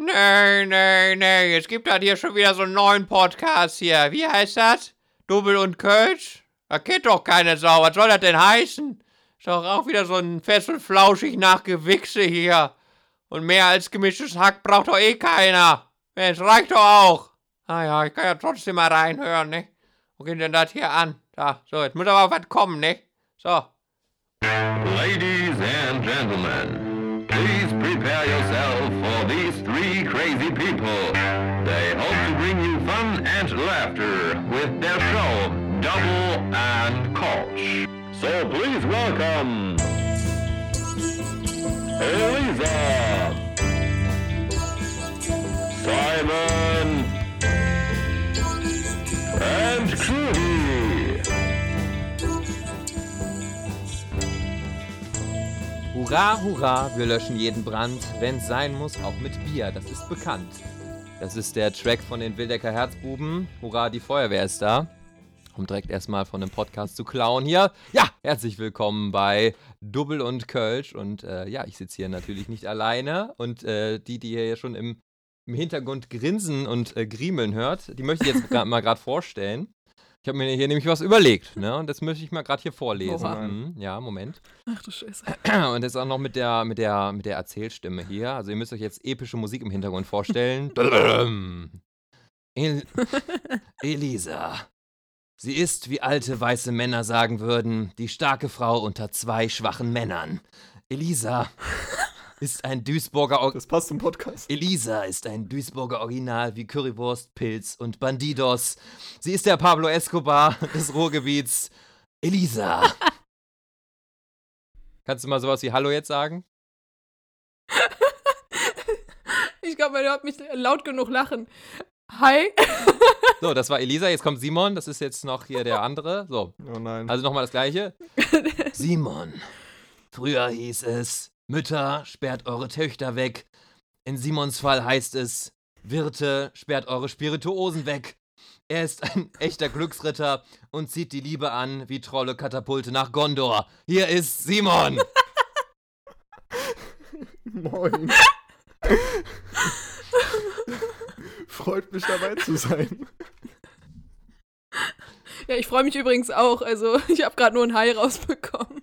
Nee, nee, nee. Es gibt halt hier schon wieder so einen neuen Podcast hier. Wie heißt das? Double und Kölsch? Da kennt doch keine Sau. Was soll das denn heißen? Ist doch auch wieder so ein fest und flauschig nach Gewichse hier. Und mehr als gemischtes Hack braucht doch eh keiner. Es reicht doch auch. Ah ja, ich kann ja trotzdem mal reinhören, ne? Wo geht denn das hier an? Da, so, jetzt muss aber was kommen, ne? So. Ladies and gentlemen, please prepare yourself for these three crazy people. They hope to bring you fun and laughter with their show, Double and Koch. So please welcome Elisa, Simon, and Trudy. Hurra, hurra, wir löschen jeden Brand, wenn's sein muss, auch mit Bier, das ist bekannt. Das ist der Track von den Wildecker Herzbuben. Hurra, die Feuerwehr ist da. Um direkt erstmal von dem Podcast zu klauen hier. Ja, herzlich willkommen bei Double und Kölsch. Und äh, ja, ich sitze hier natürlich nicht alleine. Und äh, die, die ihr schon im, im Hintergrund grinsen und äh, griemeln hört, die möchte ich jetzt mal gerade vorstellen. Ich habe mir hier nämlich was überlegt, ne? Und das möchte ich mal gerade hier vorlesen. Mhm, ja, Moment. Ach du Scheiße. Und das auch noch mit der, mit der, mit der Erzählstimme hier. Also ihr müsst euch jetzt epische Musik im Hintergrund vorstellen. El Elisa. Sie ist, wie alte weiße Männer sagen würden, die starke Frau unter zwei schwachen Männern. Elisa ist ein Duisburger Or Das passt zum Podcast. Elisa ist ein Duisburger Original wie Currywurst, Pilz und Bandidos. Sie ist der Pablo Escobar des Ruhrgebiets. Elisa. Kannst du mal sowas wie Hallo jetzt sagen? Ich glaube, man hört mich laut genug lachen. Hi. So, das war Elisa, jetzt kommt Simon, das ist jetzt noch hier der andere. So, Oh nein. also nochmal das gleiche. Simon. Früher hieß es, Mütter, sperrt eure Töchter weg. In Simons Fall heißt es, Wirte, sperrt eure Spirituosen weg. Er ist ein echter Glücksritter und zieht die Liebe an wie Trolle Katapulte nach Gondor. Hier ist Simon. Moin. Freut mich dabei zu sein. Ja, ich freue mich übrigens auch. Also, ich habe gerade nur ein Hi rausbekommen.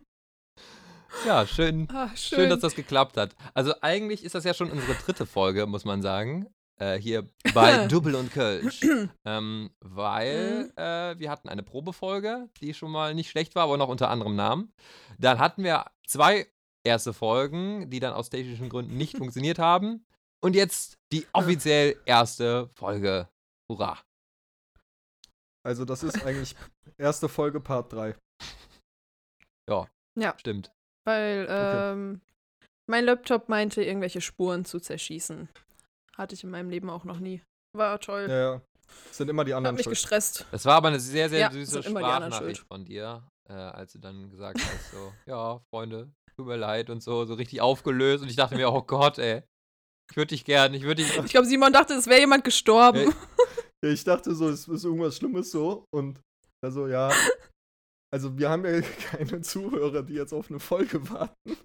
Ja, schön, Ah, schön. schön. dass das geklappt hat. Also eigentlich ist das ja schon unsere dritte Folge, muss man sagen. Äh, hier bei Double und Kölsch. ähm, weil äh, wir hatten eine Probefolge, die schon mal nicht schlecht war, aber noch unter anderem Namen. Dann hatten wir zwei erste Folgen, die dann aus technischen Gründen nicht funktioniert haben. Und jetzt die offiziell erste Folge. Hurra. Also, das ist eigentlich erste Folge Part 3. Stimmt. Weil Okay. ähm, mein Laptop meinte, irgendwelche Spuren zu zerschießen. Hatte ich in meinem Leben auch noch nie. War toll. Ja, ja. Das sind immer die Hat anderen mich schuld. gestresst. Das war aber eine sehr, sehr Ja, süße Sprachnachricht schuld. von dir, äh, als du dann gesagt hast, so, ja, Freunde, tut mir leid und so, so richtig aufgelöst. Und ich dachte mir, oh Gott, ey, ich würde dich gern, ich würde dich. Ich glaube, Simon dachte, es wäre jemand gestorben. Ja, ich dachte so, es ist irgendwas Schlimmes so. Und also, ja. Also, wir haben ja keine Zuhörer, die jetzt auf eine Folge warten.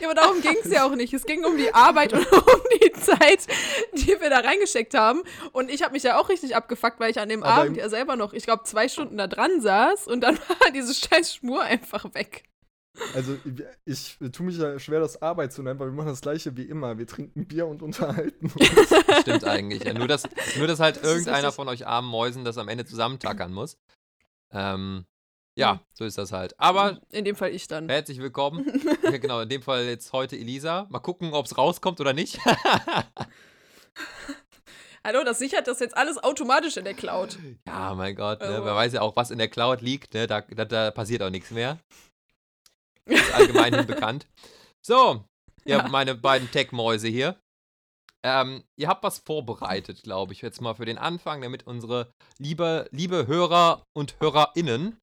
Ja, aber darum ging es ja auch nicht. Es ging um die Arbeit und um die Zeit, die wir da reingesteckt haben. Und ich habe mich ja auch richtig abgefuckt, weil ich an dem Aber Abend ja selber noch, ich glaube, zwei Stunden da dran saß und dann war diese scheiß Schmur einfach weg. Also, ich, ich tue mich ja schwer, das Arbeit zu nennen, weil wir machen das gleiche wie immer. Wir trinken Bier und unterhalten uns. Stimmt eigentlich. Ja, nur, dass, nur, dass halt Das irgendeiner von euch armen Mäusen das am Ende zusammentackern muss. Ähm, ja, Mhm. so ist das halt. Aber In dem Fall ich dann. herzlich willkommen. Ja, genau, in dem Fall jetzt heute Elisa. Mal gucken, ob es rauskommt oder nicht. Hallo, das sichert das jetzt alles automatisch in der Cloud. ja, mein Gott, ne? Also- wer weiß ja auch, was in der Cloud liegt. Ne? Da, da, da passiert auch nichts mehr. ist allgemein bekannt. So, ihr Ja. meine beiden Tech-Mäuse hier. Ähm, ihr habt was vorbereitet, glaube ich, jetzt mal für den Anfang, damit unsere liebe, liebe Hörer und HörerInnen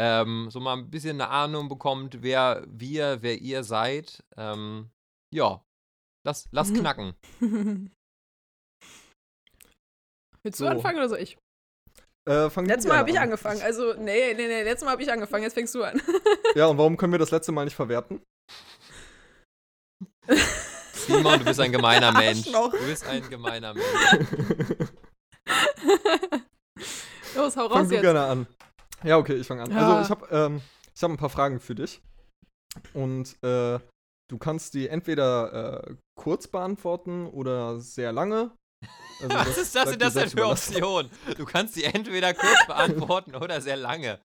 ähm, so mal ein bisschen eine Ahnung bekommt, wer wir, wer ihr seid. Ähm, ja, lass, lass knacken. Willst So. du anfangen oder soll ich? Äh, fang Letztes Mal habe ich an. angefangen. Also, nee, nee, nee, letztes Mal habe ich angefangen. Jetzt fängst du an. Ja, und warum können wir das letzte Mal nicht verwerten? Simon, du bist ein gemeiner Mensch. Arschloch. Du bist ein gemeiner Mensch. Los, hau Fang raus du jetzt. gerne an. Ja, okay, ich fange an. Ja. Also ich habe ähm, ich hab ein paar Fragen für dich. Und äh, du kannst die entweder äh, kurz beantworten oder sehr lange. Also Was ist das denn das denn für. Option? Du kannst die entweder kurz beantworten oder sehr lange.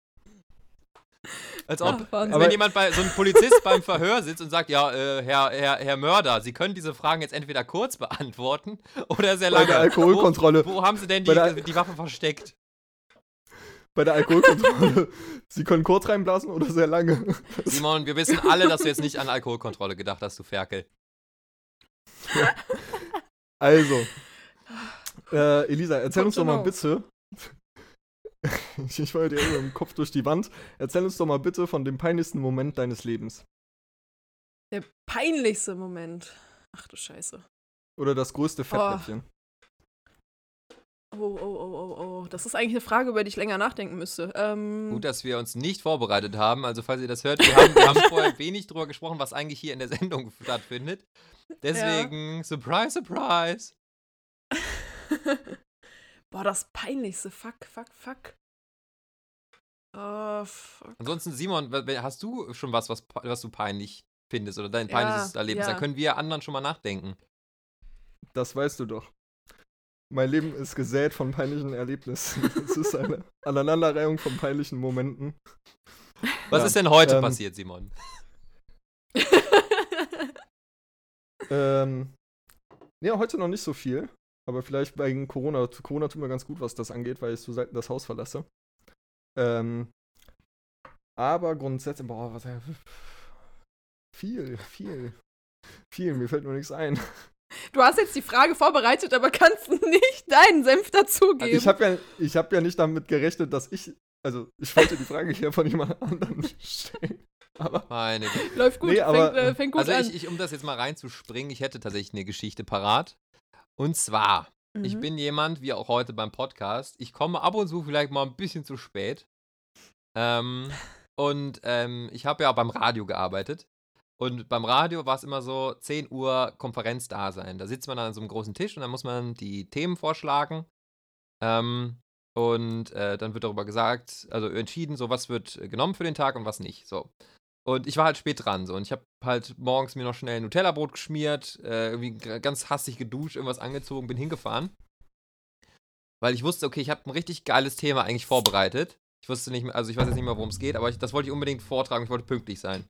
Als ob, Ach, wenn jemand bei so ein Polizist beim Verhör sitzt und sagt, ja, äh, Herr, Herr, Herr Mörder, Sie können diese Fragen jetzt entweder kurz beantworten oder sehr Bei lange. der Alkoholkontrolle. Wo, wo haben Sie denn Bei die, die Waffe versteckt? Bei der Alkoholkontrolle. Sie können kurz reinblasen oder sehr lange. Simon, wir wissen alle, dass du jetzt nicht an Alkoholkontrolle gedacht hast, du Ferkel. Also. Äh, Elisa, erzähl Good uns doch mal know. bitte. ich war dir irgendwo im Kopf durch die Wand. Erzähl uns doch mal bitte von dem peinlichsten Moment deines Lebens. Der peinlichste Moment. Ach du Scheiße. Oder das größte Fettnäpfchen. Oh, oh, oh, oh, oh. Das ist eigentlich eine Frage, über die ich länger nachdenken müsste. Ähm, Gut, dass wir uns nicht vorbereitet haben. Also, falls ihr das hört, wir haben, wir haben vorher wenig drüber gesprochen, was eigentlich hier in der Sendung stattfindet. Deswegen, surprise, surprise. Boah, das peinlichste. Fuck, fuck, fuck. Oh, fuck. Ansonsten, Simon, hast du schon was, was, was du peinlich findest oder dein Ja, peinliches Erlebnis? ja. Dann können wir anderen schon mal nachdenken. Das weißt du doch. Mein Leben ist gesät von peinlichen Erlebnissen. Es ist eine Aneinanderreihung von peinlichen Momenten. Was Ja, ist denn heute ähm, passiert, Simon? Ähm, ja, heute noch nicht so viel. Aber vielleicht wegen Corona. Corona tut mir ganz gut, was das angeht, weil ich so selten das Haus verlasse. Ähm, aber grundsätzlich, boah, was viel, viel, viel. Mir fällt nur nichts ein. Du hast jetzt die Frage vorbereitet, aber kannst nicht deinen Senf dazugeben. Also ich habe ja, ich hab ja nicht damit gerechnet, dass ich, also ich wollte die Frage hier von jemand anderem stellen. Aber Meine Güte. Läuft gut, Nee, aber- fängt, äh, fängt gut Also, an. ich, ich, um das jetzt mal reinzuspringen, ich hätte tatsächlich eine Geschichte parat. Und zwar, ich Mhm. bin jemand, wie auch heute beim Podcast, ich komme ab und zu vielleicht mal ein bisschen zu spät. Ähm, und ähm, ich habe ja auch beim Radio gearbeitet. Und beim Radio war es immer so 10 Uhr Konferenz da sein. Da sitzt man dann an so einem großen Tisch und dann muss man die Themen vorschlagen. Ähm, und äh, dann wird darüber gesagt, also entschieden, so was wird genommen für den Tag und was nicht. So. Und ich war halt spät dran so und ich habe halt morgens mir noch schnell ein Nutella-Brot geschmiert, äh, irgendwie ganz hastig geduscht, irgendwas angezogen, bin hingefahren. Weil ich wusste, okay, ich habe ein richtig geiles Thema eigentlich vorbereitet. Ich wusste nicht mehr, also ich weiß jetzt nicht mehr, worum es geht, aber ich, das wollte ich unbedingt vortragen, ich wollte pünktlich sein.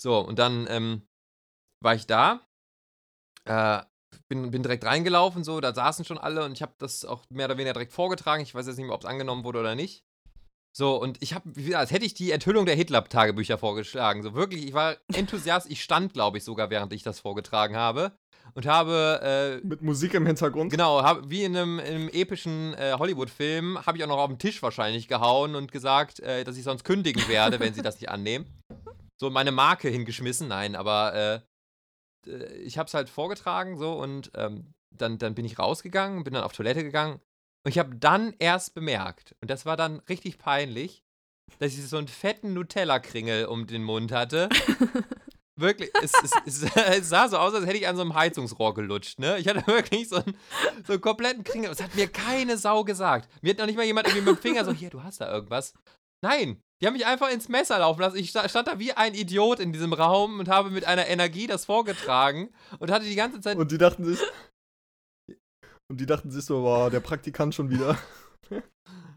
So, und dann ähm, war ich da, äh, bin, bin direkt reingelaufen, so, da saßen schon alle und ich habe das auch mehr oder weniger direkt vorgetragen. Ich weiß jetzt nicht mehr, ob es angenommen wurde oder nicht. So, und ich habe, als hätte ich die Enthüllung der Hitler-Tagebücher vorgeschlagen. So wirklich, ich war Enthusiast. Ich stand, glaube ich, sogar, während ich das vorgetragen habe. Und habe, äh, mit Musik im Hintergrund. genau, hab, wie in einem, in einem epischen äh, Hollywood-Film, habe ich auch noch auf den Tisch wahrscheinlich gehauen und gesagt, äh, dass ich sonst kündigen werde, wenn sie das nicht annehmen. So meine Marke hingeschmissen, nein, aber äh, äh, ich habe es halt vorgetragen so und ähm, dann, dann bin ich rausgegangen, bin dann auf Toilette gegangen und ich habe dann erst bemerkt, und das war dann richtig peinlich, dass ich so einen fetten Nutella-Kringel um den Mund hatte. Wirklich, es, es, es, sah so aus, als hätte ich an so einem Heizungsrohr gelutscht, ne? Ich hatte wirklich so einen, so einen kompletten Kringel. Es hat mir keine Sau gesagt. Mir hat noch nicht mal jemand irgendwie mit dem Finger so, hier, du hast da irgendwas. Nein, die haben mich einfach ins Messer laufen lassen. Ich sta- stand da wie ein Idiot in diesem Raum und habe mit einer Energie das vorgetragen und hatte die ganze Zeit Und die dachten sich. Und die dachten sich so, boah, der Praktikant schon wieder.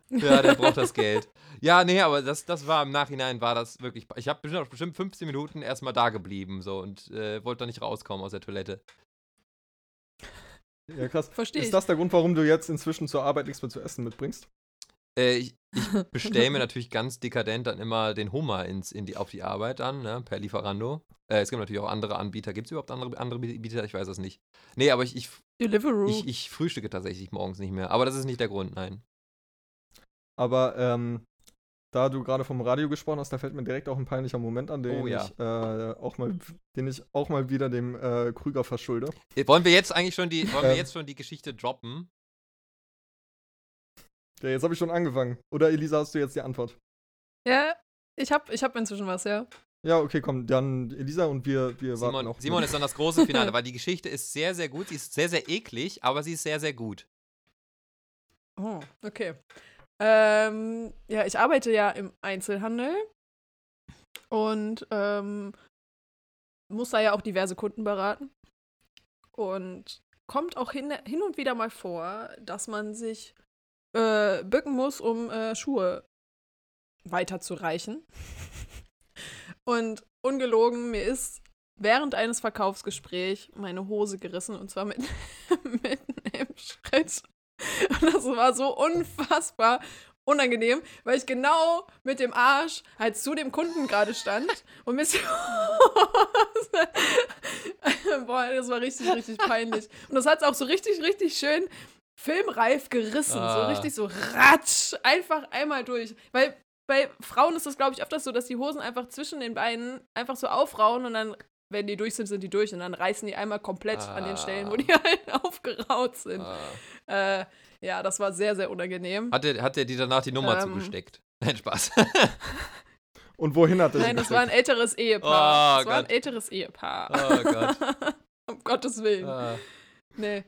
Ja, der braucht das Geld. Ja, nee, aber das, das war im Nachhinein, war das wirklich. Ich habe bestimmt, bestimmt 15 Minuten erstmal da geblieben so und äh, wollte da nicht rauskommen aus der Toilette. Ja, krass. Verstehe Ist ich. das der Grund, warum du jetzt inzwischen zur Arbeit nichts mehr zu essen mitbringst? Äh, ich ich bestelle mir natürlich ganz dekadent dann immer den Hummer ins, in die, auf die Arbeit an, ne, per Lieferando. Äh, es gibt natürlich auch andere Anbieter. Gibt es überhaupt andere, andere Anbieter? Ich weiß es nicht. Nee, aber ich, ich, Deliveroo. ich, ich frühstücke tatsächlich morgens nicht mehr. Aber das ist nicht der Grund, nein. Aber ähm, da du gerade vom Radio gesprochen hast, da fällt mir direkt auch ein peinlicher Moment an, den Oh ja. ich äh, auch mal, den ich auch mal wieder dem äh, Krüger verschulde. Wollen wir jetzt eigentlich schon die, wollen wir Ähm. jetzt schon die Geschichte droppen? Ja, jetzt habe ich schon angefangen. Oder Elisa, hast du jetzt die Antwort? ja, ich hab, ich hab inzwischen was, ja. Ja, okay, komm, dann Elisa und wir, wir warten Simon, noch. Simon ist dann das große Finale, weil die Geschichte ist sehr, sehr gut. Sie ist sehr, sehr eklig, aber sie ist sehr, sehr gut. Oh, okay. Ähm, ja, ich arbeite ja im Einzelhandel und ähm, muss da ja auch diverse Kunden beraten. Und kommt auch hin, hin und wieder mal vor, dass man sich äh, bücken muss, um äh, Schuhe weiterzureichen. Und ungelogen, mir ist während eines Verkaufsgesprächs meine Hose gerissen und zwar mit, mitten im Schritt. Und das war so unfassbar unangenehm, weil ich genau mit dem Arsch halt zu dem Kunden gerade stand und mir Boah, das war richtig, richtig peinlich. Und das hat es auch so richtig, richtig schön filmreif gerissen. Ah. So richtig so ratsch, einfach einmal durch. Weil bei Frauen ist das, glaube ich, öfters so, dass die Hosen einfach zwischen den Beinen einfach so aufrauen und dann, wenn die durch sind, sind die durch und dann reißen die einmal komplett an den Stellen, wo Ah. die halt aufgeraut sind. Ah. Äh, ja, das war sehr, sehr unangenehm. Hat der, hat dir danach die Nummer Ähm. zugesteckt? Nein, Spaß. Und wohin hat er Nein, das war ein älteres Ehepaar. Oh das war ein Gott. älteres Ehepaar. Oh Gott. um Gottes Willen. Ah. Nee.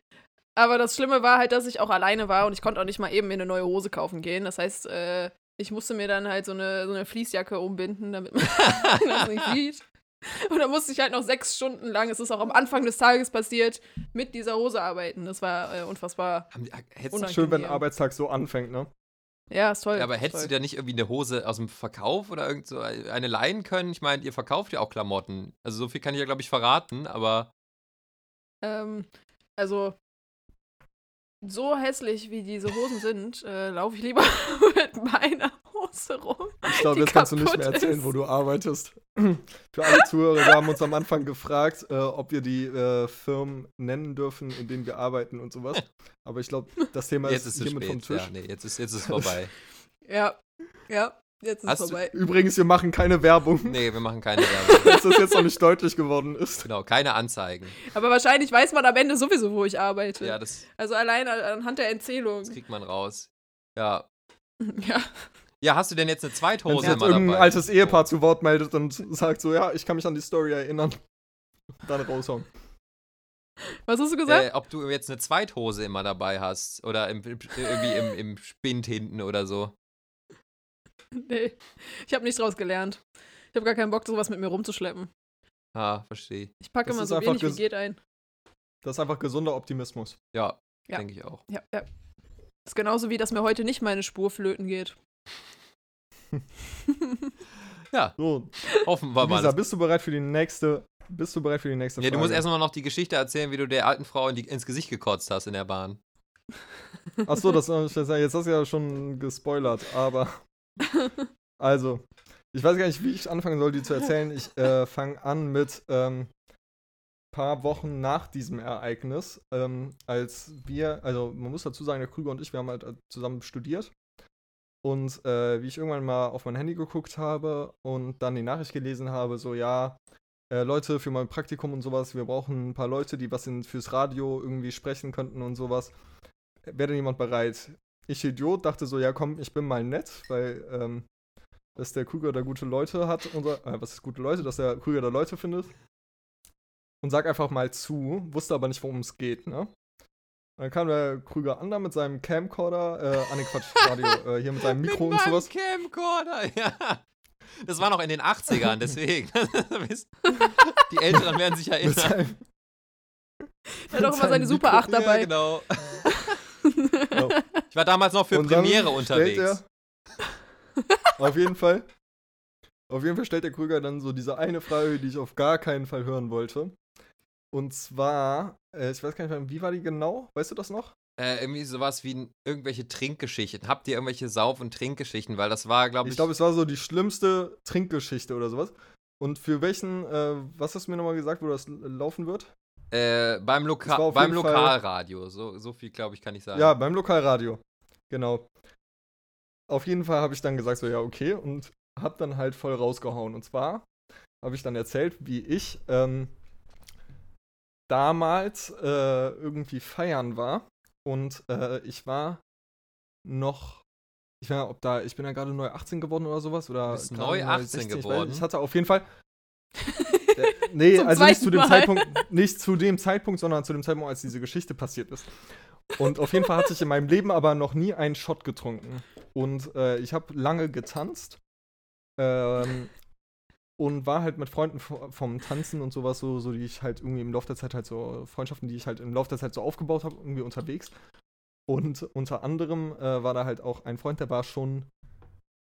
Aber das Schlimme war halt, dass ich auch alleine war und ich konnte auch nicht mal eben mir eine neue Hose kaufen gehen. Das heißt, äh, ich musste mir dann halt so eine, so eine Fließjacke umbinden, damit man das nicht sieht. Und dann musste ich halt noch sechs Stunden lang, es ist auch am Anfang des Tages passiert, mit dieser Hose arbeiten. Das war äh, unfassbar. Die- hättest, Unangenehm. Schön, wenn ein Arbeitstag so anfängt, ne? Ja, ist toll. ja, aber hättest du toll. dir nicht irgendwie eine Hose aus dem Verkauf oder irgend so eine leihen können? Ich meine, ihr verkauft ja auch Klamotten. Also so viel kann ich ja, glaube ich, verraten, aber Ähm, also, so hässlich wie diese Hosen sind, äh, laufe ich lieber mit meiner Hose rum. Ich glaube, jetzt kannst du nicht mehr erzählen, ist. wo du arbeitest. Für alle Zuhörer, wir haben uns am Anfang gefragt, äh, ob wir die äh, Firmen nennen dürfen, in denen wir arbeiten und sowas. Aber ich glaube, das Thema jetzt ist, ist hiermit vom spät. Tisch. Ja, nee, jetzt ist, jetzt ist vorbei. Ja, ja, jetzt ist Hast es du- vorbei. Übrigens, wir machen keine Werbung, Nee, wir machen keine Werbung. falls das jetzt noch nicht deutlich geworden ist. Genau, keine Anzeigen. Aber wahrscheinlich weiß man am Ende sowieso, wo ich arbeite. Ja, das, Also allein an- anhand der Erzählung. das kriegt man raus. Ja. Ja. Ja, hast du denn jetzt eine Wenn Zweithose jetzt immer irgendein dabei? altes Ehepaar zu Wort meldet und sagt so, ja, ich kann mich an die Story erinnern. Dann raushauen. Was hast du gesagt? Äh, ob du jetzt eine Zweithose immer dabei hast oder im, irgendwie im, im Spind hinten oder so. Nee. Ich habe nichts draus gelernt. Ich habe gar keinen Bock, sowas mit mir rumzuschleppen. Ah, verstehe. Ich packe Das immer so wenig wie geht ein. Das ist einfach gesunder Optimismus. Ja, Ja. denke ich auch. Ja, ja. Ist genauso wie, dass mir heute nicht meine Spur flöten geht. Ja, So, hoffen wir mal. Lisa, bist du bereit für die nächste? Bist du bereit für die nächste Ja, Frage? du musst erstmal noch die Geschichte erzählen, wie du der alten Frau in die, ins Gesicht gekotzt hast in der Bahn. Achso, das, das, jetzt hast du ja schon gespoilert, aber. Also, ich weiß gar nicht, wie ich anfangen soll, die zu erzählen. Ich äh, fange an mit ähm, paar Wochen nach diesem Ereignis, ähm, als wir, also man muss dazu sagen, der Krüger und ich, wir haben halt äh, zusammen studiert. Und äh, wie ich irgendwann mal auf mein Handy geguckt habe und dann die Nachricht gelesen habe, so ja, äh, Leute für mein Praktikum und sowas, wir brauchen ein paar Leute, die was in, fürs Radio irgendwie sprechen könnten und sowas. Wäre denn jemand bereit? Ich Idiot dachte so, ja komm, ich bin mal nett, weil ähm, dass der Krüger da gute Leute hat und so, äh, was ist gute Leute, dass der Krüger da Leute findet. Und sag einfach mal zu, wusste aber nicht, worum es geht, ne? Dann kam der Krüger an da mit seinem Camcorder, äh, ah ne Quatsch, Radio, äh, hier mit seinem Mikro Mit und sowas. Camcorder, ja. Das war noch in den 80ern, deswegen. die Älteren werden sich Mit erinnern. seinem, Er hat auch immer seine Super Mikro- 8 dabei. Ja, genau. genau. Ich war damals noch für Und Premiere unterwegs. Er, auf jeden Fall. Auf jeden Fall stellt der Krüger dann so diese eine Frage, die ich auf gar keinen Fall hören wollte. Und zwar, äh, ich weiß gar nicht mehr, wie war die genau? Weißt du das noch? Äh, irgendwie sowas wie irgendwelche Trinkgeschichten. Habt ihr irgendwelche Sauf- und Trinkgeschichten? Weil das war, glaube ich. Ich glaube, es war so die schlimmste Trinkgeschichte oder sowas. Und für welchen, äh, was hast du mir nochmal gesagt, wo das laufen wird? Äh, beim, Loka beim Lokalradio. So, so viel, glaube ich, kann ich sagen. Ja, beim Lokalradio. Genau. Auf jeden Fall habe ich dann gesagt, so, ja, okay, und habe dann halt voll rausgehauen. Und zwar habe ich dann erzählt, wie ich ähm, damals äh, irgendwie feiern war. Und äh, ich war noch ich weiß nicht, ob da, ich bin ja gerade neu 18 geworden oder sowas. Oder neu 18 ich weiß geworden? nicht. Ich hatte auf jeden Fall. Äh, nee, Zum also nicht zu dem Mal. Zeitpunkt, nicht zu dem Zeitpunkt, sondern zu dem Zeitpunkt, als diese Geschichte passiert ist. Und auf jeden Fall hatte ich in meinem Leben aber noch nie einen Shot getrunken. Und äh, ich habe lange getanzt. Ähm, und war halt mit Freunden vo- vom Tanzen und sowas, so, so die ich halt irgendwie im Laufe der Zeit halt so, Freundschaften, die ich halt im Laufe der Zeit so aufgebaut habe, irgendwie unterwegs. Und unter anderem äh, war da halt auch ein Freund, der war schon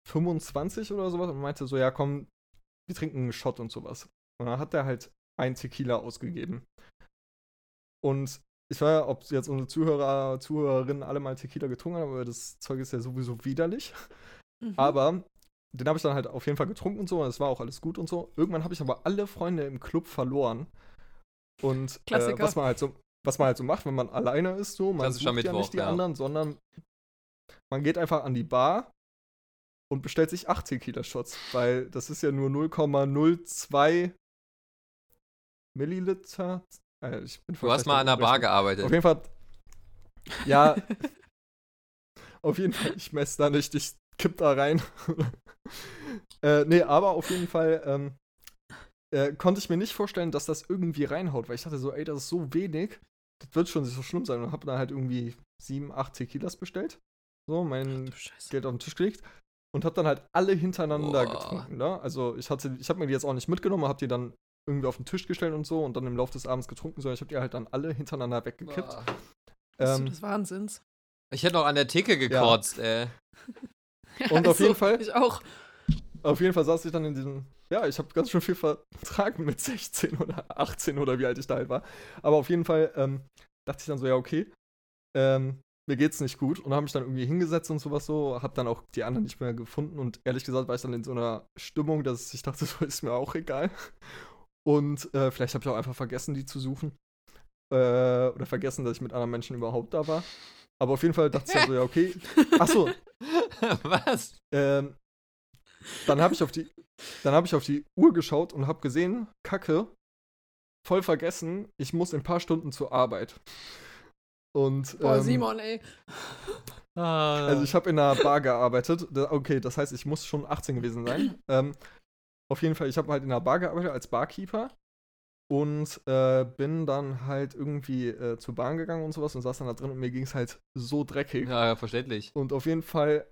25 oder sowas und meinte so, ja komm, wir trinken einen Shot und sowas. Und dann hat er halt ein Tequila ausgegeben. Und ich weiß ja, ob jetzt unsere Zuhörer, Zuhörerinnen alle mal Tequila getrunken haben, aber das Zeug ist ja sowieso widerlich. Mhm. Aber den habe ich dann halt auf jeden Fall getrunken und so, und es war auch alles gut und so. Irgendwann habe ich aber alle Freunde im Club verloren. Und äh, Klassiker. was man halt so, was man halt so macht, wenn man alleine ist, so, man sucht ja Mittwoch, nicht die ja. anderen, sondern man geht einfach an die Bar und bestellt sich 8 Tequila-Shots, weil das ist ja nur 0,02 Milliliter. Äh, ich bin voll Du hast mal an der Bar gearbeitet. Auf jeden Fall. Ja. auf jeden Fall, ich messe da nicht, ich kipp da rein. äh, nee, aber auf jeden Fall ähm, äh, konnte ich mir nicht vorstellen, dass das irgendwie reinhaut, weil ich dachte so, ey, das ist so wenig, das wird schon nicht so schlimm sein. Und habe dann halt irgendwie sieben, acht Tequilas bestellt. So, mein Scheiße. Geld auf den Tisch gelegt und habe dann halt alle hintereinander Boah. getrunken. Ne? Also ich hatte, ich habe mir die jetzt auch nicht mitgenommen, habe die dann irgendwie auf den Tisch gestellt und so und dann im Laufe des Abends getrunken, sondern ich habe die halt dann alle hintereinander weggekippt. Boah. Bist du Ähm, des Wahnsinns. Ich hätte noch an der Theke gekotzt, ey. Und auf jeden Fall- Ich auch. auf jeden Fall saß ich dann in diesem, ja, ich habe ganz schön viel vertragen mit 16 oder 18 oder wie alt ich da halt war. Aber auf jeden Fall ähm, dachte ich dann so, ja, okay, ähm, mir geht's nicht gut und habe mich dann irgendwie hingesetzt und sowas so, habe dann auch die anderen nicht mehr gefunden und ehrlich gesagt war ich dann in so einer Stimmung, dass ich dachte, so ist mir auch egal. Und äh, vielleicht habe ich auch einfach vergessen, die zu suchen. Äh, oder vergessen, dass ich mit anderen Menschen überhaupt da war. Aber auf jeden Fall dachte ich dann so, ja, okay. Achso, Was? ähm, dann habe ich auf die, dann habe ich auf die Uhr geschaut und habe gesehen, Kacke, voll vergessen, ich muss in ein paar Stunden zur Arbeit. Und Boah, ähm, Simon, ey. also ich habe in einer Bar gearbeitet. Okay, das heißt, ich muss schon 18 gewesen sein. ähm, auf jeden Fall, ich habe halt in einer Bar gearbeitet als Barkeeper und äh, bin dann halt irgendwie äh, zur Bahn gegangen und sowas und saß dann da drin und mir ging es halt so dreckig. ja, ja, verständlich. Und auf jeden Fall,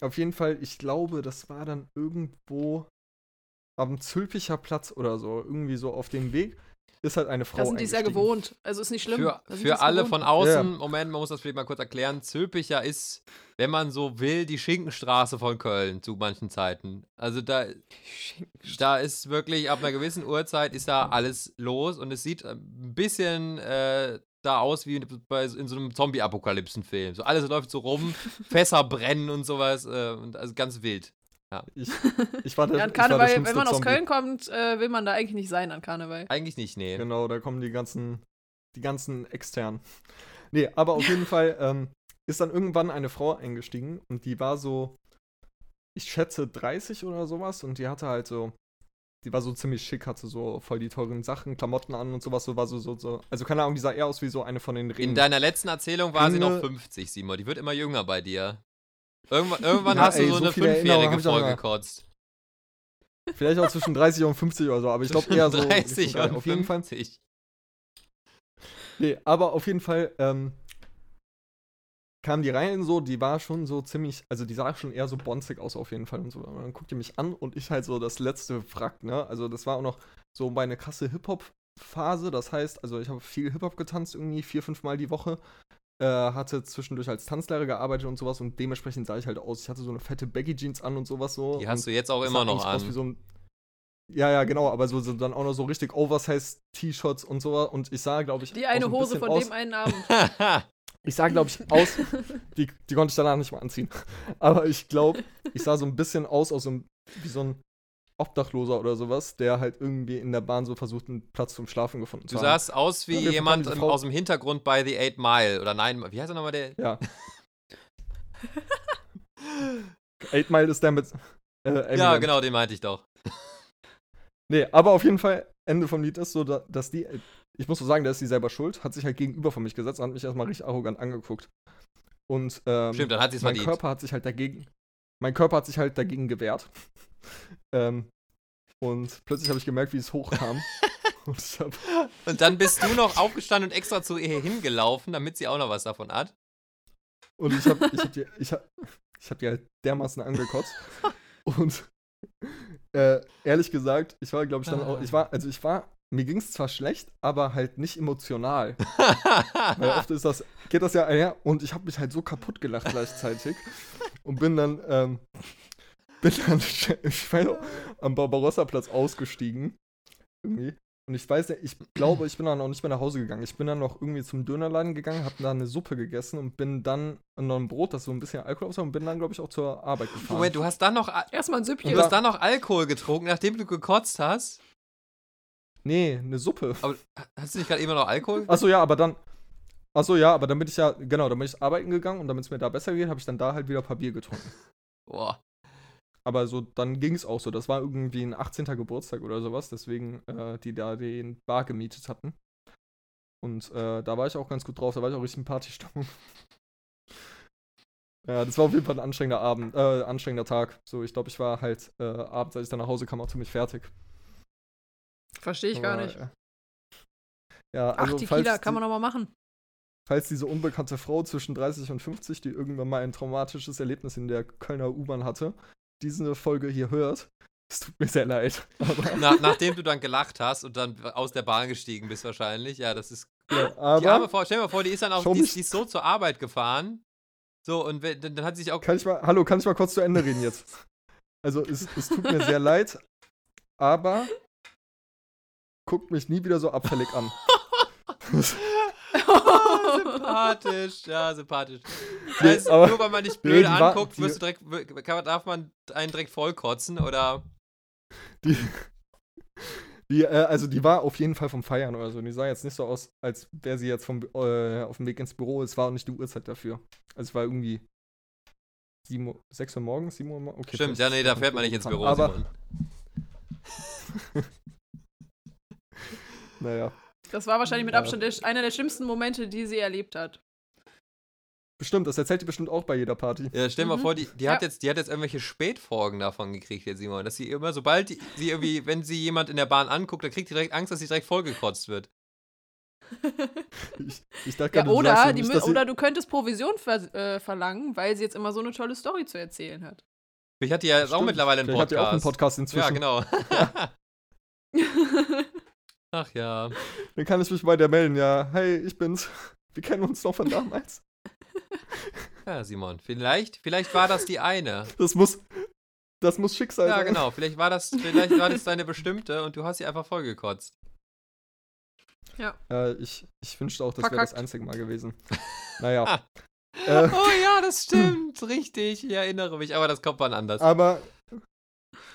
auf jeden Fall, ich glaube, das war dann irgendwo am Zülpicher Platz oder so, irgendwie so auf dem Weg, ist halt eine Frau. Da sind die eingestiegen. gewohnt. Also ist nicht schlimm. Für, für alle gewohnt. von außen, Ja. Moment, man muss das vielleicht mal kurz erklären. Zülpicher ist, wenn man so will, die Schinkenstraße von Köln zu manchen Zeiten. Also da, da ist wirklich ab einer gewissen Uhrzeit ist da alles los und es sieht ein bisschen äh, da aus wie bei, in so einem Zombie-Apokalypsen-Film. So alles läuft so rum, Fässer brennen und sowas äh, und also ganz wild. Ich, ich war der, Ja, an ich war der Karneval, wenn man aus Zombie. Köln kommt, äh, will man da eigentlich nicht sein an Karneval. Eigentlich nicht, nee. Genau, da kommen die ganzen, die ganzen externen. Nee, aber auf jeden Fall ähm, ist dann irgendwann eine Frau eingestiegen und die war so, ich schätze 30 oder sowas und die hatte halt so, die war so ziemlich schick, hatte so voll die teuren Sachen, Klamotten an und sowas, so war so, so, so. Also keine Ahnung, die sah eher aus wie so eine von den Ringen. In deiner letzten Erzählung war sie noch Ringe- 50, Simon. Die wird immer jünger bei dir. Irgendwann, irgendwann Ja, hast du ey, so so eine Fünfjährige vollgekotzt. Vielleicht auch zwischen 30 und 50 oder so, aber ich glaube eher so. 30 Richtung drei- und auf jeden Fall. 50. Nee, aber auf jeden Fall ähm, kam die rein so, die war schon so ziemlich, also die sah schon eher so bonzig aus auf jeden Fall und so. Und dann guckt die mich an und ich halt so das letzte Wrack, ne? Also das war auch noch so meine krasse Hip-Hop-Phase, das heißt, also ich habe viel Hip-Hop getanzt irgendwie, vier, fünf Mal die Woche. Äh, hatte zwischendurch als Tanzlehrer gearbeitet und sowas und dementsprechend sah ich halt aus. Ich hatte so eine fette Baggy-Jeans an und sowas so. Die hast du jetzt auch immer noch eigentlich aus wie an. so ein ja, ja, genau, aber so, so dann auch noch so richtig Oversize T-Shirts und so und ich sah, glaube ich, Die auch eine ein Hose von aus, dem einen Abend. ich sah, glaube ich, aus, die, die konnte ich danach nicht mehr anziehen. Aber ich glaube, ich sah so ein bisschen aus, aus so einem, wie so ein Obdachloser oder sowas, der halt irgendwie in der Bahn so versucht, einen Platz zum Schlafen gefunden Du zu haben. sahst aus wie Ja, jemand im, aus dem Hintergrund bei The Eight Mile. Oder nein, wie heißt er nochmal der? Ja. Eight Mile ist der mit. Äh. Ja, genau, den meinte ich doch. Nee, aber auf jeden Fall, Ende vom Lied ist so, da- dass die. Ich muss so sagen, da ist sie selber schuld, hat sich halt gegenüber von mich gesetzt und hat mich erstmal richtig arrogant angeguckt. Und ähm, Stimmt, dann hat sie es mein verdient. Körper hat sich halt dagegen, mein Körper hat sich halt dagegen gewehrt. ähm, und plötzlich habe ich gemerkt, wie es hochkam. und hab, Und dann bist du noch aufgestanden und extra zu ihr hingelaufen, damit sie auch noch was davon hat. und ich habe ich hab die, ich hab, ich hab die halt dermaßen angekotzt. Und äh, ehrlich gesagt, ich war, glaube ich, dann auch, ich war, also ich war, mir ging es zwar schlecht, aber halt nicht emotional. Weil oft ist das, geht das ja einher und ich habe mich halt so kaputt gelacht gleichzeitig und bin dann, ähm, bin dann, ich weiß, am Barbarossa-Platz ausgestiegen. Irgendwie. Und ich weiß nicht, ich glaube, ich bin dann auch nicht mehr nach Hause gegangen. Ich bin dann noch irgendwie zum Dönerladen gegangen, habe da eine Suppe gegessen und bin dann noch ein Brot, das so ein bisschen Alkohol aus und bin dann, glaube ich, auch zur Arbeit gefahren. Moment, du hast dann noch, Al- Erstmal ein Süppchen. du hast dann noch Alkohol getrunken, nachdem du gekotzt hast. Nee, eine Suppe. Aber hast du nicht gerade immer noch Alkohol? Achso, ja, aber dann. Achso, ja, aber dann bin ich ja, genau, dann bin ich arbeiten gegangen und damit es mir da besser geht, habe ich dann da halt wieder ein paar Bier getrunken. Boah. Aber so, dann ging es auch so. Das war irgendwie ein 18. Geburtstag oder sowas, deswegen äh, die da den Bar gemietet hatten. Und äh, da war ich auch ganz gut drauf, da war ich auch richtig in Partystimmung. ja, das war auf jeden Fall ein anstrengender Abend, äh, anstrengender Tag. So, ich glaube, ich war halt äh, abends, als ich dann nach Hause kam, auch ziemlich fertig. Verstehe ich gar Aber, nicht. äh, Ja, Ach, also Tequila falls kann man noch mal machen. falls diese unbekannte Frau zwischen 30 und 50, die irgendwann mal ein traumatisches Erlebnis in der Kölner U-Bahn hatte, diese Folge hier hört, es tut mir sehr leid. Na, nachdem du dann gelacht hast und dann aus der Bahn gestiegen bist wahrscheinlich. Ja, das ist. ja, Die arme Frau, stell dir mal vor, die ist dann auch, die, die ist so zur Arbeit gefahren. So, und wenn, dann, dann hat sie sich auch. kann ich mal, hallo, kann ich mal kurz zu Ende reden jetzt? Also, es, es tut mir sehr leid, aber guckt mich nie wieder so abfällig an. Sympathisch, ja, sympathisch. Nee, heißt, aber- nur weil man dich blöd anguckt, wirst du direkt, kann, darf man einen direkt vollkotzen oder. Die, die, äh, also die war auf jeden Fall vom Feiern oder so. Die sah jetzt nicht so aus, als wäre sie jetzt vom, äh, auf dem Weg ins Büro. Es war auch nicht die Uhrzeit dafür. Also es war irgendwie 7 Uhr, 6 Uhr morgens, 7 Uhr morgens. Okay, Stimmt, ja, nee, da fährt man nicht ins. Büro, Aber. Naja. Das war wahrscheinlich mit Ja. Abstand der, einer der schlimmsten Momente, die sie erlebt hat. Bestimmt, das erzählt die bestimmt auch bei jeder Party. Ja, stell mal Mhm. vor, die, die, hat Ja. jetzt, die hat jetzt irgendwelche Spätfolgen davon gekriegt, jetzt Simon. Dass sie immer, sobald die, sie irgendwie, wenn sie jemand in der Bahn anguckt, dann kriegt sie direkt Angst, dass sie direkt vollgekotzt wird. Ich, ich dachte Ja, gerade, du sagst oder, ja die, nicht, oder du könntest Provision ver äh, verlangen, weil sie jetzt immer so eine tolle Story zu erzählen hat. Ich hatte ja jetzt auch Stimmt, mittlerweile einen vielleicht hat die auch einen Podcast. Podcast inzwischen. Ja, genau. Ach ja. Dann kann ich mich bei der melden, ja. Hey, ich bin's. Wir kennen uns doch von damals. Ja, Simon, vielleicht, vielleicht war das die eine. Das muss, das muss Schicksal Ja, sein. genau. Vielleicht war das, vielleicht war das deine bestimmte und du hast sie einfach vollgekotzt. Äh, ich, ich wünschte auch, das wäre das einzige Mal gewesen. Naja. Ah. äh, Oh ja, das stimmt. Richtig. Ich erinnere mich, aber das kommt wann anders. aber,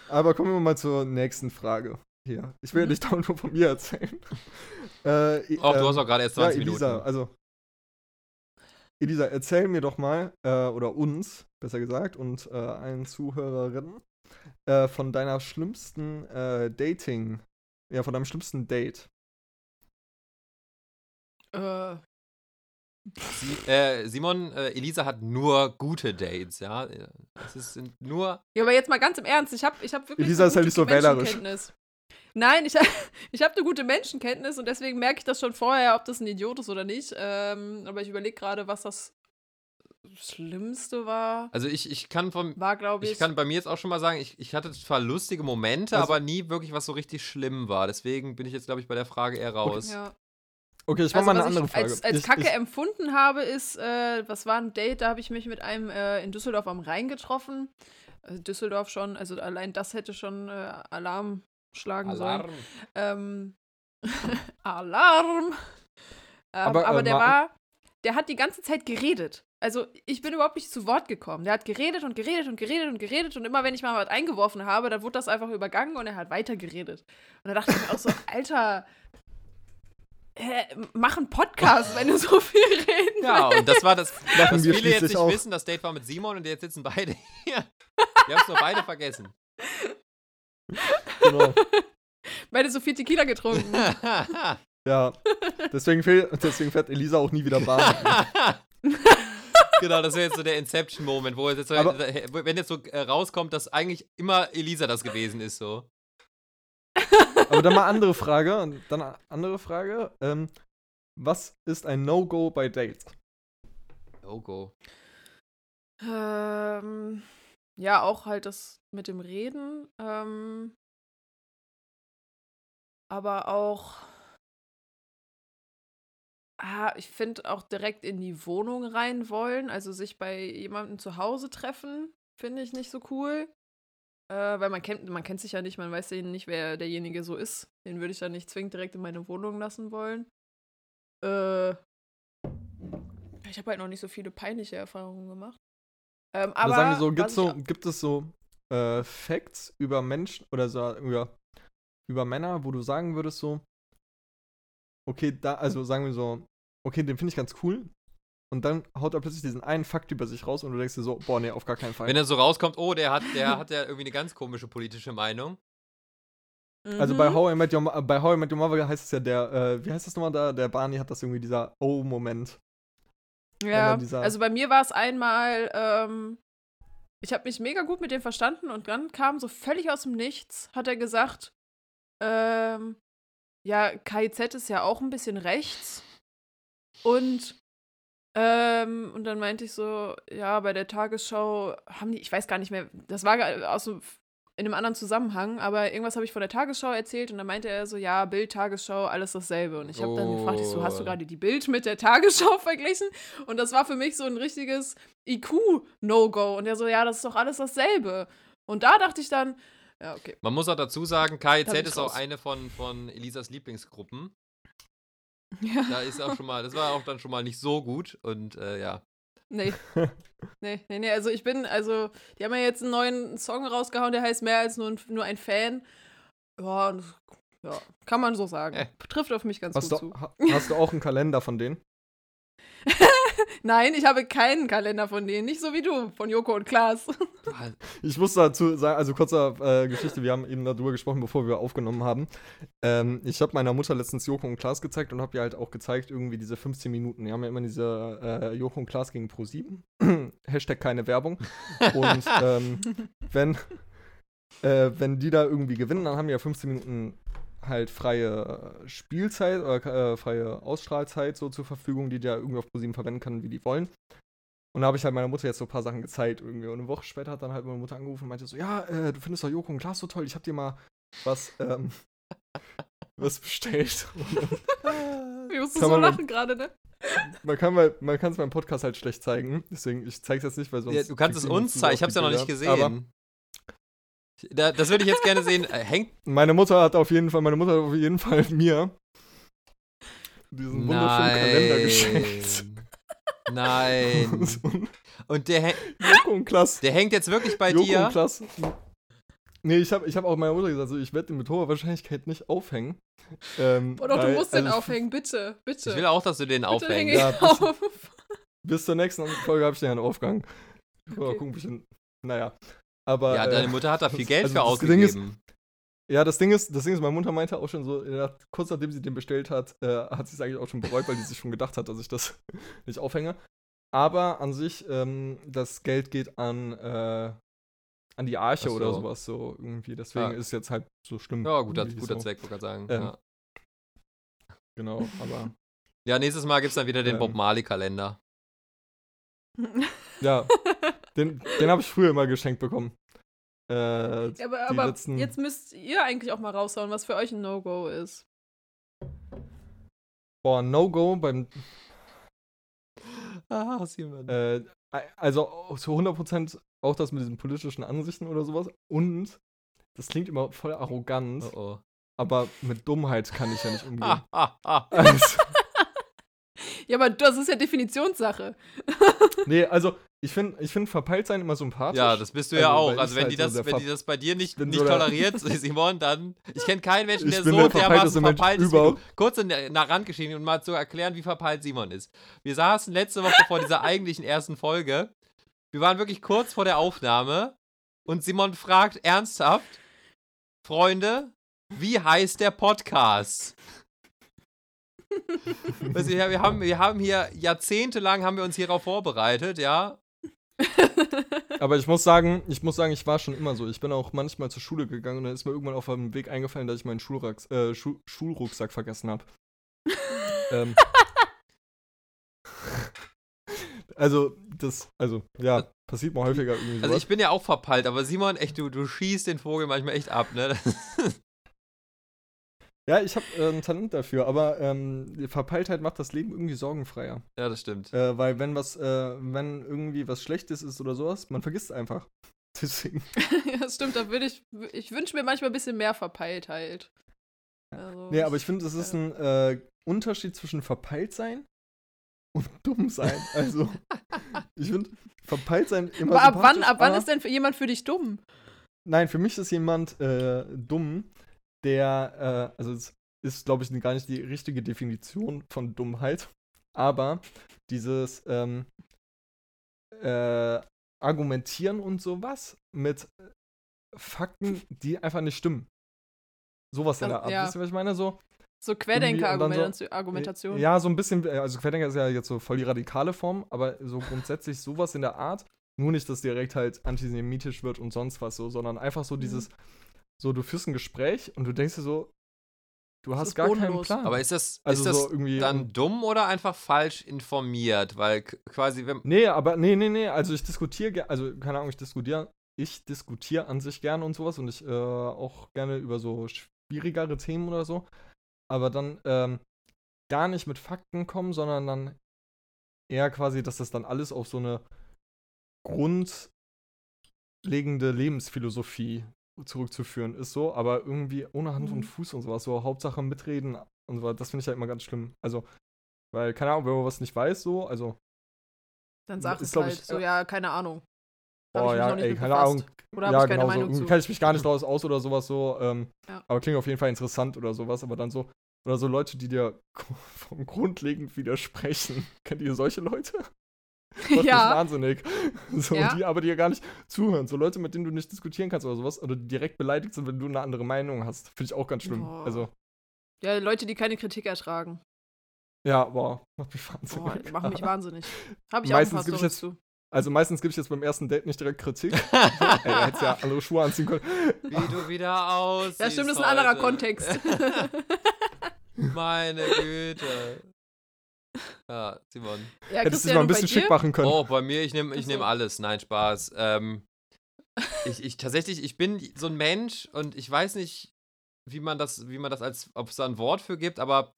aber kommen wir mal zur nächsten Frage. Hier. Ich will ja Mhm. nicht dauernd nur von mir erzählen. Äh, Auch du ähm, hast auch gerade erst ja, 20 Elisa, Minuten. also. Elisa, erzähl mir doch mal, äh, oder uns, besser gesagt, und äh, allen Zuhörerinnen, äh, von deiner schlimmsten äh, Dating, ja, von deinem schlimmsten Date. äh, Sie, äh, Simon, äh, Elisa hat nur gute Dates, ja. Es ist, sind nur. ja, aber jetzt mal ganz im Ernst, ich habe ich hab wirklich Elisa ist halt nicht so wählerisch. Nein, ich, ich habe eine gute Menschenkenntnis und deswegen merke ich das schon vorher, ob das ein Idiot ist oder nicht. Ähm, aber ich überlege gerade, was das Schlimmste war. Also ich, ich kann vom. War, glaube ich. Ich kann bei mir jetzt auch schon mal sagen, ich, ich hatte zwar lustige Momente, Also- aber nie wirklich was so richtig schlimm war. Deswegen bin ich jetzt, glaube ich, bei der Frage eher raus. ja. Okay, ich mach Also, mal eine andere ich Frage. als, als ich, Kacke ich, empfunden habe, ist, äh, was war ein Date, da habe ich mich mit einem äh, in Düsseldorf am Rhein getroffen. Also Düsseldorf schon, also allein das hätte schon äh, Alarm schlagen sollen. Ähm, Alarm! Ähm, Aber, aber äh, der war, der hat die ganze Zeit geredet. Also ich bin überhaupt nicht zu Wort gekommen. Der hat geredet und geredet und geredet und geredet und immer wenn ich mal was eingeworfen habe, dann wurde das einfach übergangen und er hat weiter geredet. Und da dachte ich mir auch so, Alter, äh, mach einen Podcast, wenn du so viel reden Ja, und das war das, was wir viele jetzt schließlich nicht auch. wissen. Das Date war mit Simon und jetzt sitzen beide hier. Wir haben es nur beide vergessen. genau. Beide so viel Tequila getrunken. Ja, deswegen, fehl, deswegen fährt Elisa auch nie wieder Bahn. Genau, das wäre jetzt so der Inception-Moment, wo jetzt so, Aber- wenn jetzt so äh, rauskommt, dass eigentlich immer Elisa das gewesen ist, so. Aber dann mal andere Frage. Dann andere Frage. Ähm, was ist ein No-Go bei Dates? Logo. Ähm, ja, auch halt das mit dem Reden. Ähm, aber auch. Ah, ich finde auch direkt in die Wohnung rein wollen, also sich bei jemandem zu Hause treffen, finde ich nicht so cool. Äh, weil man kennt, man kennt sich ja nicht, man weiß ja nicht, wer derjenige so ist. Den würde ich dann nicht zwingend direkt in meine Wohnung lassen wollen. Äh, ich habe halt noch nicht so viele peinliche Erfahrungen gemacht. Ähm, aber Oder sagen wir so, gibt's so, gibt es so äh, Facts über Menschen oder so über, über Männer, wo du sagen würdest so, okay, da, also sagen wir so, okay, den finde ich ganz cool. Und dann haut er plötzlich diesen einen Fakt über sich raus und du denkst dir so, boah, nee, auf gar keinen Fall. Wenn dann so rauskommt, oh, der hat, der hat ja irgendwie eine ganz komische politische Meinung. Also bei Mhm. How I Met Your, Mo- bei How I Met Your Mother heißt es ja der, äh, wie heißt das nochmal da? Der Barney hat das irgendwie dieser Oh-Moment. Ja, also bei mir war es einmal, ähm, ich habe mich mega gut mit dem verstanden und dann kam so völlig aus dem Nichts, hat er gesagt, ähm, ja, KIZ ist ja auch ein bisschen rechts. Und, ähm, und dann meinte ich so, ja, bei der Tagesschau haben die, ich weiß gar nicht mehr, das war aus dem, in einem anderen Zusammenhang, aber irgendwas habe ich von der Tagesschau erzählt und dann meinte er so, ja, Bild, Tagesschau, alles dasselbe. Und ich habe dann gefragt, ich so, hast du Oh. gerade die Bild mit der Tagesschau verglichen? Und das war für mich so ein richtiges IQ-No-Go. Und er so, ja, das ist doch alles dasselbe. Und da dachte ich dann, ja, okay. Man muss auch dazu sagen, KIZ ist auch eine von, von Elisas Lieblingsgruppen. Ja. Da ist auch schon mal, das war auch dann schon mal nicht so gut und äh, ja. Nee. nee, nee, nee. Also ich bin, also, die haben ja jetzt einen neuen Song rausgehauen, der heißt mehr als nur ein, nur ein Fan. Ja, ja, kann man so sagen. Äh. Trifft auf mich ganz Hast gut du, zu. ha, hast du auch einen Kalender von denen? Nein, ich habe keinen Kalender von denen. Nicht so wie du, von Joko und Klaas. Ich muss dazu sagen, also kurzer äh, Geschichte, wir haben eben darüber gesprochen, bevor wir aufgenommen haben. Ähm, ich habe meiner Mutter letztens Joko und Klaas gezeigt und habe ihr halt auch gezeigt, irgendwie diese 15 Minuten. Die haben ja immer diese äh, Joko und Klaas gegen Pro7. Hashtag keine Werbung. Und ähm, wenn, äh, wenn die da irgendwie gewinnen, dann haben die ja 15 Minuten halt freie Spielzeit oder äh, freie Ausstrahlzeit so zur Verfügung, die ja irgendwie auf ProSieben verwenden kann, wie die wollen. Und da habe ich halt meiner Mutter jetzt so ein paar Sachen gezeigt irgendwie. Und eine Woche später hat dann halt meine Mutter angerufen und meinte so, ja, äh, du findest doch Joko und Klaas so toll, ich habe dir mal was, ähm, was bestellt. Ich musste so lachen gerade, ne? man kann mal, man kann es beim Podcast halt schlecht zeigen, deswegen, ich zeige es jetzt nicht, weil sonst... ja du kannst es die uns zeigen, ich hab's die ja noch nicht gesehen. Da, das würde ich jetzt gerne sehen. Äh, hängt. meine Mutter hat auf jeden Fall, meine Mutter hat auf jeden Fall mir diesen wunderschönen Kalender geschenkt. Nein. Und der, häng- Joko und Klaas. der hängt jetzt wirklich bei Joko dir. und Klaas. Nee, ich habe ich hab auch meiner Mutter gesagt, so, ich werde den mit hoher Wahrscheinlichkeit nicht aufhängen. Ähm, doch, du musst den also aufhängen, bitte, bitte. Ich will auch, dass du den bitte häng aufhängst. Ja, bitte. auf. Bis zur nächsten Folge habe ich den dann aufgegangen. Mal Okay. gucken, ob ich ihn, naja. Aber, Ja, äh, deine Mutter hat da viel Geld also für das Ding ist- ausgegeben. Ja, das Ding ist, das Ding ist, meine Mutter meinte auch schon so, ja, kurz nachdem sie den bestellt hat, äh, hat sie es eigentlich auch schon bereut, weil die sich schon gedacht hat, dass ich das nicht aufhänge. Aber an sich, ähm, das Geld geht an, äh, an die Arche so. oder sowas so irgendwie. Deswegen Ah. ist jetzt halt so schlimm. Ja, guter, guter so. Zweck, wollte ich sagen. Ähm, ja. Genau, aber ja, nächstes Mal gibt's dann wieder den ähm, Bob Marley-Kalender. ja, den, den habe ich früher immer geschenkt bekommen. Äh, aber, aber letzten- jetzt müsst ihr eigentlich auch mal raushauen, was für euch ein No-Go ist. boah, No-Go beim Ah, Simon. Äh, also zu 100% auch das mit diesen politischen Ansichten oder sowas. Und das klingt immer voll arrogant, oh, oh. aber mit Dummheit kann ich ja nicht umgehen. Ah, ah, ah. Also, Ja, aber das ist ja Definitionssache. nee, also ich finde ich find verpeilt sein immer sympathisch. Ja, das bist du Also, ja weil auch. Also wenn halt die so das, der wenn die das bei dir nicht, nicht so toleriert, Simon, dann. Ich kenne keinen Menschen, der so der dermaßen Mensch verpeilt ist wie du. überhaupt. Kurz in der nach Randgeschichte und mal zu erklären, wie verpeilt Simon ist. Wir saßen letzte Woche vor dieser eigentlichen ersten Folge. Wir waren wirklich kurz vor der Aufnahme und Simon fragt ernsthaft: Freunde, wie heißt der Podcast? Du, ja, wir, haben, wir haben hier jahrzehntelang haben wir uns hierauf vorbereitet, ja. Aber ich muss sagen, ich muss sagen, ich war schon immer so. Ich bin auch manchmal zur Schule gegangen und dann ist mir irgendwann auf dem Weg eingefallen, dass ich meinen Schulrucks, äh, Schu Schulrucksack vergessen habe. ähm. Also, das, also, ja, passiert mal häufiger irgendwie Also sowas. ich bin ja auch verpeilt, aber Simon, echt, du, du schießt den Vogel manchmal echt ab, ne? Ja, ich habe äh, ein Talent dafür, aber ähm, Verpeiltheit macht das Leben irgendwie sorgenfreier. ja, das stimmt. Äh, weil wenn was, äh, wenn irgendwie was Schlechtes ist oder sowas, man vergisst es einfach. Deswegen. ja, das stimmt, da würde ich, ich wünsche mir manchmal ein bisschen mehr Verpeiltheit. Also, Nee, aber ich finde, das ist ein äh, Unterschied zwischen verpeilt sein und dumm sein. Also, ich finde, verpeilt sein immer aber ab wann, ab wann ist denn jemand für dich dumm? Nein, für mich ist jemand äh, dumm, der, äh, also es ist, glaube ich, gar nicht die richtige Definition von Dummheit, aber dieses ähm, äh, Argumentieren und sowas mit Fakten, die einfach nicht stimmen. Sowas in Also, der Art. ja. Wisst ihr, was ich meine? So, So dann so- Querdenker-Argumentation. ja, so ein bisschen, äh, also Querdenker ist ja jetzt so voll die radikale Form, aber so grundsätzlich sowas in der Art. Nur nicht, dass direkt halt antisemitisch wird und sonst was so, sondern einfach so Mhm. dieses, so du führst ein Gespräch und du denkst dir so, du hast gar keinen bodenlos. Plan. Aber ist das, also ist das so irgendwie. dann dumm oder einfach falsch informiert? Weil quasi, wenn. nee, aber nee, nee, nee, also ich diskutiere, also keine Ahnung, ich diskutiere, ich diskutiere an sich gerne und sowas und ich äh, auch gerne über so schwierigere Themen oder so. Aber dann ähm, gar nicht mit Fakten kommen, sondern dann eher quasi, dass das dann alles auf so eine grundlegende Lebensphilosophie zurückzuführen ist so, aber irgendwie ohne Hand Mhm. und Fuß und sowas, so Hauptsache mitreden und so, das finde ich halt immer ganz schlimm. Also, weil, keine Ahnung, wenn man was nicht weiß, so, also, Dann sag ist, es glaub halt. ich, so, ja, keine Ahnung. Hab oh ja, ey, keine. Ahnung, Oder habe ja, ich keine genau so. Meinung Irgendwie zu. kenne ich mich gar nicht daraus aus oder sowas so, ähm, Ja. aber klingt auf jeden Fall interessant oder sowas, aber dann so, oder so Leute, die dir vom grundlegend widersprechen. Kennt ihr solche Leute? Macht mich ja. wahnsinnig. So, Ja. die aber dir gar nicht zuhören. So Leute, mit denen du nicht diskutieren kannst oder sowas, oder die direkt beleidigt sind, wenn du eine andere Meinung hast. Finde ich auch ganz schlimm. Boah. Also, ja, Leute, die keine Kritik ertragen. ja, boah, macht mich Boah, wahnsinnig. machen mich wahnsinnig. Habe ich Meistens auch ein paar ich Storys zu. Also meistens gebe ich jetzt beim ersten Date nicht direkt Kritik. Ey, er hätte ja andere Schuhe anziehen können. Wie du wieder aussiehst. Ja, stimmt, das ist ein anderer. Kontext. Meine Güte. Ja, Simon. ja, Hättest du Christian, mal ein bisschen schick machen können. Oh, bei mir, ich nehme ich nehm alles. Nein, Spaß. Ähm, ich, ich tatsächlich, ich bin so ein Mensch und ich weiß nicht, wie man das, wie man das als, ob es da ein Wort für gibt, aber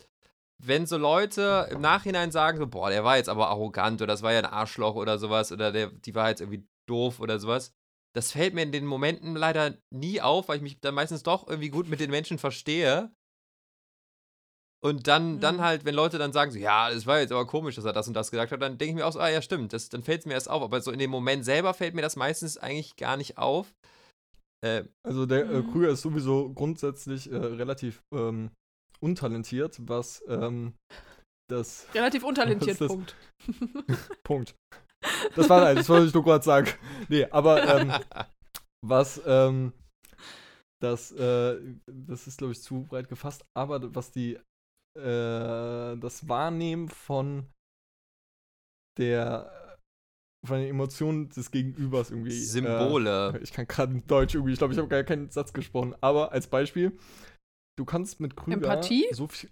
wenn so Leute im Nachhinein sagen, so, boah, der war jetzt aber arrogant oder das war ja ein Arschloch oder sowas oder der, die war jetzt irgendwie doof oder sowas, das fällt mir in den Momenten leider nie auf, weil ich mich dann meistens doch irgendwie gut mit den Menschen verstehe. Und dann, dann Mhm. halt, wenn Leute dann sagen, so, ja, es war jetzt aber komisch, dass er das und das gesagt hat, dann denke ich mir auch so, ah ja, stimmt, das, dann fällt es mir erst auf. Aber so in dem Moment selber fällt mir das meistens eigentlich gar nicht auf. Äh, Also der äh, Mhm. Krüger ist sowieso grundsätzlich äh, relativ ähm, untalentiert, was ähm, das Relativ untalentiert, Das ist das- Punkt. Punkt. Das war alles, das wollte ich nur gerade sagen. Nee, aber ähm, was ähm, das, äh, das ist, glaube ich, zu breit gefasst, aber was die äh, das Wahrnehmen von der von den Emotionen des Gegenübers irgendwie Äh, Symbole. ich kann gerade in Deutsch irgendwie, ich glaube, ich habe gar keinen Satz gesprochen, aber als Beispiel, du kannst mit Krüger Empathie? so viel.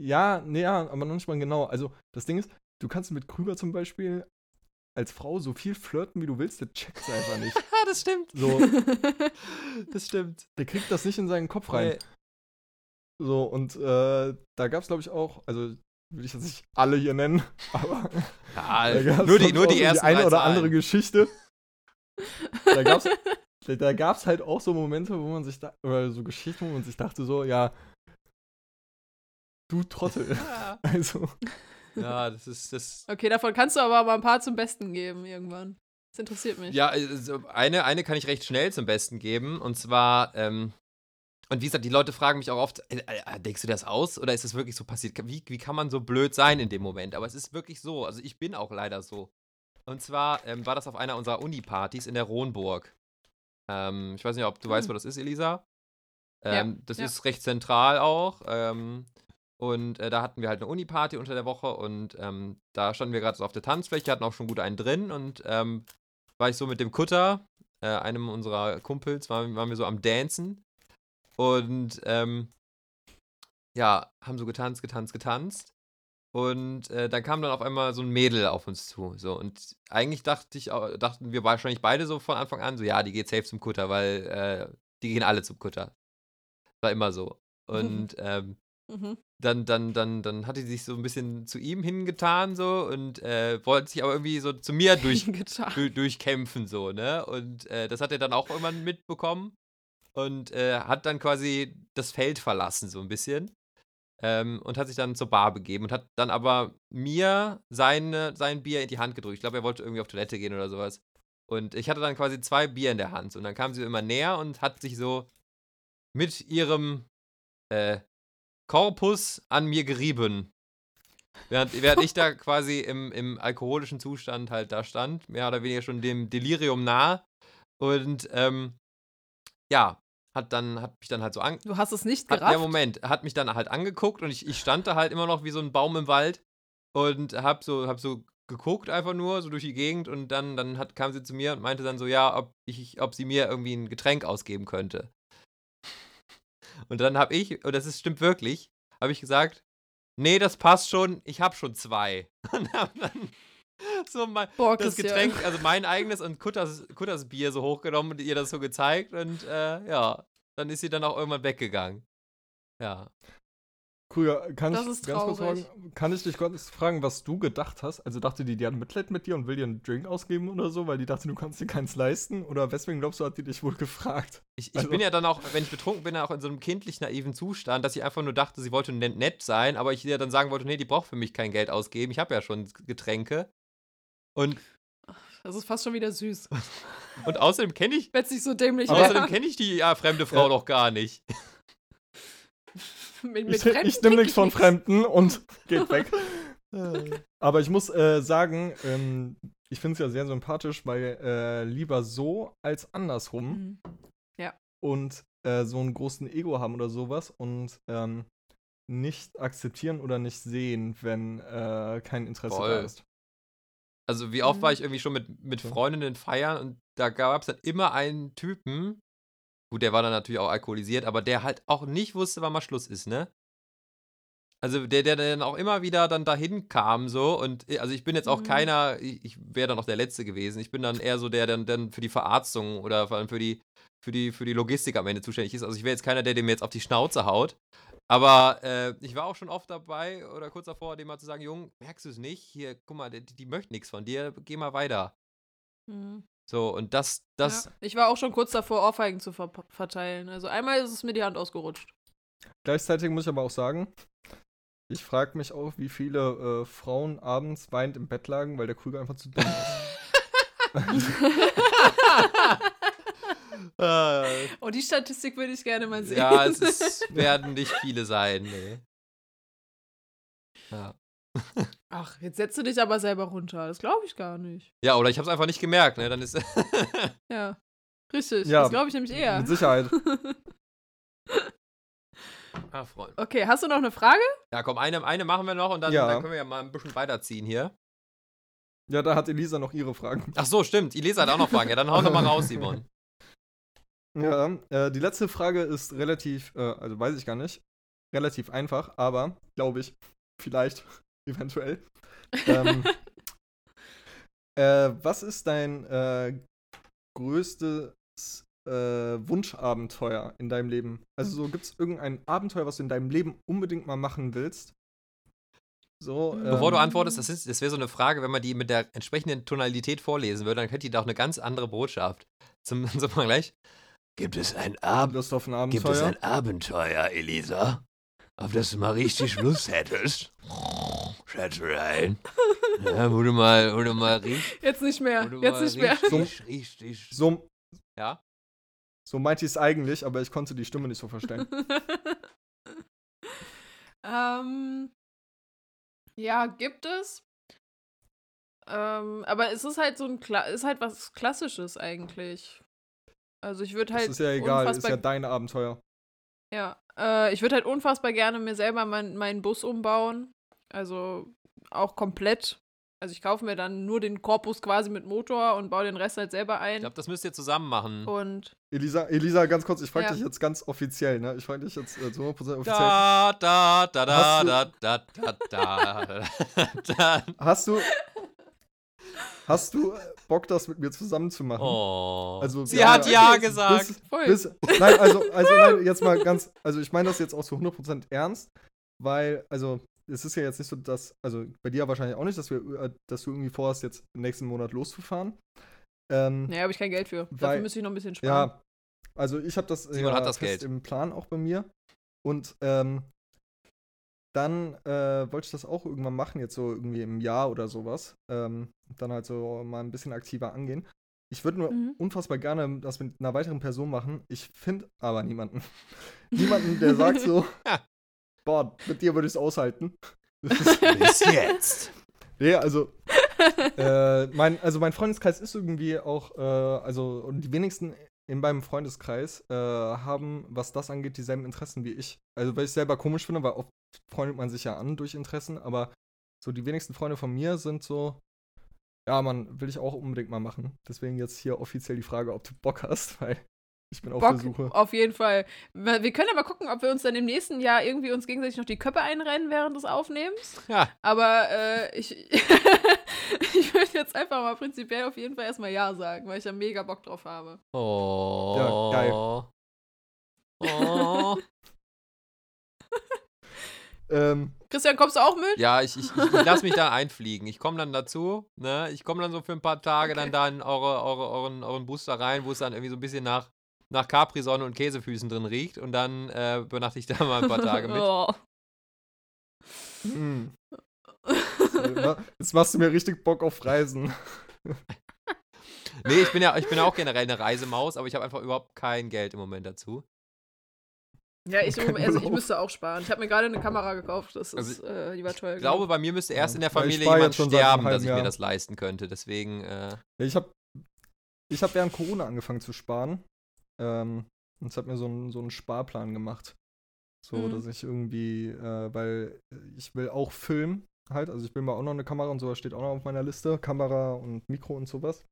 Ja, nee, ja, aber noch nicht mal genau. Also, das Ding ist, du kannst mit Krüger zum Beispiel als Frau so viel flirten, wie du willst, der checkt's einfach nicht. Ja, das stimmt. So, Das stimmt. der kriegt das nicht in seinen Kopf rein. So, und äh, da gab's, glaube ich, auch, also will ich jetzt nicht alle hier nennen, aber Ja, nur die, nur die so ersten eine oder Zahlen. andere Geschichte. Da gab's, da, da gab's halt auch so Momente, wo man sich da, oder so Geschichten, wo man sich dachte so, ja, du Trottel. Ja. Also, ja, das ist das. okay, davon kannst du aber mal ein paar zum Besten geben irgendwann. Das interessiert mich. Ja, also eine, eine kann ich recht schnell zum Besten geben. Und zwar, ähm, und wie gesagt, die Leute fragen mich auch oft, äh, äh, denkst du das aus oder ist das wirklich so passiert? Wie, wie kann man so blöd sein in dem Moment? Aber es ist wirklich so. Also ich bin auch leider so. Und zwar ähm, war das auf einer unserer Uni-Partys in der Ronburg. Ähm, ich weiß nicht, ob du weißt, Hm. wo das ist, Elisa. Ja, Ähm, das ja. ist recht zentral auch. Ähm, Und äh, da hatten wir halt eine Uni-Party unter der Woche und ähm, da standen wir gerade so auf der Tanzfläche, hatten auch schon gut einen drin und ähm, war ich so mit dem Kutter, äh, einem unserer Kumpels, waren, waren wir so am Dancen und ähm, ja, haben so getanzt, getanzt, getanzt. Und äh, dann kam dann auf einmal so ein Mädel auf uns zu. So, und eigentlich dachte ich, dachten wir wahrscheinlich beide so von Anfang an, so ja, die geht safe zum Kutter, weil äh, die gehen alle zum Kutter. War immer so. Und ähm, Mhm. dann, dann, dann, dann hatte sie sich so ein bisschen zu ihm hingetan, so, und äh, wollte sich aber irgendwie so zu mir durch, durchkämpfen, so, ne? Und äh, das hat er dann auch irgendwann mitbekommen und äh, hat dann quasi das Feld verlassen, so ein bisschen. Ähm, und hat sich dann zur Bar begeben und hat dann aber mir seine, sein Bier in die Hand gedrückt. Ich glaube, er wollte irgendwie auf Toilette gehen oder sowas. Und ich hatte dann quasi zwei Bier in der Hand. Und dann kam sie immer näher und hat sich so mit ihrem äh, Korpus an mir gerieben. Während, während ich da quasi im, im alkoholischen Zustand halt da stand, mehr oder weniger schon dem Delirium nah. Und ähm, ja, hat dann, hat mich dann halt so an, Du hast es nicht hat, gerafft? ja, Moment, hat mich dann halt angeguckt und ich, ich stand da halt immer noch wie so ein Baum im Wald und hab so, hab so geguckt einfach nur, so durch die Gegend und dann, dann hat, kam sie zu mir und meinte dann so, ja, ob, ich, ob sie mir irgendwie ein Getränk ausgeben könnte. Und dann hab ich, und das ist, stimmt wirklich, habe ich gesagt, nee, das passt schon, ich hab schon zwei. Und hab dann so mein, Boah, das. Getränk, also mein eigenes und Kutters, Kutters Bier so hochgenommen und ihr das so gezeigt und äh, ja, dann ist sie dann auch irgendwann weggegangen. Ja. Krüger, kann Das ich ist ganz kurz fragen, kann ich dich kurz fragen, was du gedacht hast? Also dachte die, die hat Mitleid mit dir und will dir einen Drink ausgeben oder so, weil die dachte, du kannst dir keins leisten? Oder weswegen glaubst du, hat die dich wohl gefragt? Ich, ich Also- bin ja dann auch, wenn ich betrunken bin, auch in so einem kindlich naiven Zustand, dass ich einfach nur dachte, sie wollte nett, nett sein, aber ich ihr dann sagen wollte, nee, die braucht für mich kein Geld ausgeben, ich habe ja schon Getränke. Und, Das ist fast schon wieder süß. und außerdem kenne ich, Wenn nicht so dämlich außerdem kenne ich die ja, fremde Frau Ja. doch gar nicht. Mit, mit Ich, Fremden ich nehme nichts von. Fremden und geht weg. Aber ich muss äh, sagen, ähm, ich finde es ja sehr sympathisch, weil äh, lieber so als andersrum Mhm. und äh, so einen großen Ego haben oder sowas und ähm, nicht akzeptieren oder nicht sehen, wenn äh, kein Interesse Voll. da ist. Also wie oft Mhm. war ich irgendwie schon mit, mit. Freundinnen feiern und da gab es dann immer einen Typen, gut, der war dann natürlich auch alkoholisiert, aber der halt auch nicht wusste, wann mal Schluss ist, ne? Also der, der dann auch immer wieder dann dahin kam so und äh, also ich bin jetzt auch Mhm. keiner, ich, ich wäre dann auch der Letzte gewesen. Ich bin dann eher so der, der dann für die Verarztung oder vor allem für die, für die, für die Logistik am Ende zuständig ist. Also ich wäre jetzt keiner, der dem jetzt auf die Schnauze haut. Aber äh, ich war auch schon oft dabei oder kurz davor, dem mal zu sagen, Jung, merkst du es nicht? Hier, guck mal, die, die möchten nichts von dir, geh mal weiter. Mhm. So, und das, das, ja. Ich war auch schon kurz davor, Ohrfeigen zu ver verteilen. Also einmal ist es mir die Hand ausgerutscht. Gleichzeitig muss ich aber auch sagen, ich frage mich auch, wie viele äh, Frauen abends weinend im Bett lagen, weil der Krüger einfach zu dumm ist. äh, Oh, die Statistik würde ich gerne mal sehen. ja, es ist, werden nicht viele sein, nee. Ja. Ach, jetzt setzt du dich aber selber runter. Das glaube ich gar nicht. ja, oder ich habe es einfach nicht gemerkt, ne? Dann ist. Ja. Richtig. Ja, das glaube ich nämlich eher. Mit Sicherheit. ah, Freund. okay, hast du noch eine Frage? Ja, komm, eine, eine machen wir noch und dann, Ja. dann können wir ja mal ein bisschen weiterziehen hier. Ja, da hat Elisa noch ihre Fragen. Ach so, stimmt. Elisa hat auch noch Fragen. Ja, dann hau noch mal raus, Simon. Ja, äh, die letzte Frage ist relativ, äh, also weiß ich gar nicht, relativ einfach, aber glaube ich, vielleicht, eventuell. Ähm, äh, was ist dein äh, größtes äh, Wunschabenteuer in deinem Leben? Also so, gibt es irgendein Abenteuer, was du in deinem Leben unbedingt mal machen willst? So, Bevor du ähm, antwortest, das, ist- das wäre so eine Frage, wenn man die mit der entsprechenden Tonalität vorlesen würde, dann hätte die doch eine ganz andere Botschaft. Zum, zum Vergleich. Gibt es ein Abend? Lust auf ein Gibt es Abenteuer? ein Abenteuer, Elisa? Auf das du mal richtig Lust hättest? Schätzelein. Ja, wo du mal, wo du mal richtig, Jetzt nicht mehr. Jetzt nicht mehr. richtig, richtig, So, Ja? so meinte ich es eigentlich, aber ich konnte die Stimme nicht so verstehen. ähm, ja, gibt es. Ähm, aber es ist halt so ein Kla ist halt was Klassisches eigentlich. Also ich würde halt. Das ist ja egal, ist ja dein Abenteuer. Ja, äh, ich würde halt unfassbar gerne mir selber mein, meinen Bus umbauen. Also auch komplett. Also ich kaufe mir dann nur den Korpus quasi mit Motor und baue den Rest halt selber Ich ein. glaube, das müsst ihr zusammen machen. Und Elisa, Elisa, ganz kurz, ich frage Ja. dich jetzt ganz offiziell, ne? Ich frage dich jetzt äh, zu 100% offiziell. Da, da, da, da, du- da, da, da, da, da. Hast du. Hast du Bock, das mit mir zusammen zu machen? Oh. Also, Sie hat ja bis- gesagt. Bis, voll. bis, nein, also, also nein, jetzt mal ganz, also ich meine das jetzt auch zu 100% ernst, weil, also, es ist ja jetzt nicht so, dass, also bei dir wahrscheinlich auch nicht, dass, wir, äh, dass du irgendwie vorhast, jetzt nächsten Monat loszufahren. Ähm, naja, habe ich kein Geld für. Weil- Dafür müsste ich noch ein bisschen sparen. ja, also ich habe das, Simon ja hat das fest Geld. im Plan auch bei mir. Und ähm, dann äh, wollte ich das auch irgendwann machen, jetzt so irgendwie im Jahr oder sowas. Ähm, dann halt so mal ein bisschen aktiver angehen. Ich würde nur Mhm. unfassbar gerne das mit einer weiteren Person machen. Ich finde aber niemanden. niemanden, der sagt so, Ja. boah, mit dir würde ich es aushalten. Bis jetzt. Nee, also, äh, mein, also mein Freundeskreis ist irgendwie auch, äh, also und die wenigsten in meinem Freundeskreis äh, haben, was das angeht, dieselben Interessen wie ich. Also, weil ich selber komisch finde, weil oft freundet man sich ja an durch Interessen, aber so die wenigsten Freunde von mir sind so, ja, man, will ich auch unbedingt mal machen. Deswegen jetzt hier offiziell die Frage, ob du Bock hast, weil ich bin auf Bock, der Suche. auf jeden Fall. Wir können aber gucken, ob wir uns dann im nächsten Jahr irgendwie uns gegenseitig noch die Köpfe einrennen während des Aufnehmens. Ja. Aber äh, ich, ich würde jetzt einfach mal prinzipiell auf jeden Fall erstmal Ja sagen, weil ich da mega Bock drauf habe. Oh. Ja, geil. Oh. Ähm, Christian, kommst du auch mit? Ja, ich, ich, ich, ich lasse mich da einfliegen. Ich komme dann dazu, ne? Ich komme dann so für ein paar Tage Okay. dann da in eure, eure, euren, euren Booster rein, wo es dann irgendwie so ein bisschen nach, nach Capri-Sonne und Käsefüßen drin riecht. Und dann äh, übernachte ich da mal ein paar Tage mit. Oh. hm. Äh, Jetzt machst du mir richtig Bock auf Reisen. Nee, ich bin ja ich bin ja auch generell eine Reisemaus, aber ich habe einfach überhaupt kein Geld im Moment dazu. Ja, ich, also ich müsste auch sparen. Ich habe mir gerade eine Kamera gekauft. Das ist, Also, äh, die war teuer. Ich glaube, bei mir müsste erst Ja, in der Familie jemand sterben, dass ich mir Jahr. das leisten könnte. Deswegen, äh, Ja, ich habe ich hab während Corona angefangen zu sparen. Ähm, und es hat mir so einen so einen Sparplan gemacht. So, Mhm. dass ich irgendwie, äh, weil ich will auch filmen halt. Also ich will mal auch noch eine Kamera und sowas steht auch noch auf meiner Liste. Kamera und Mikro und sowas.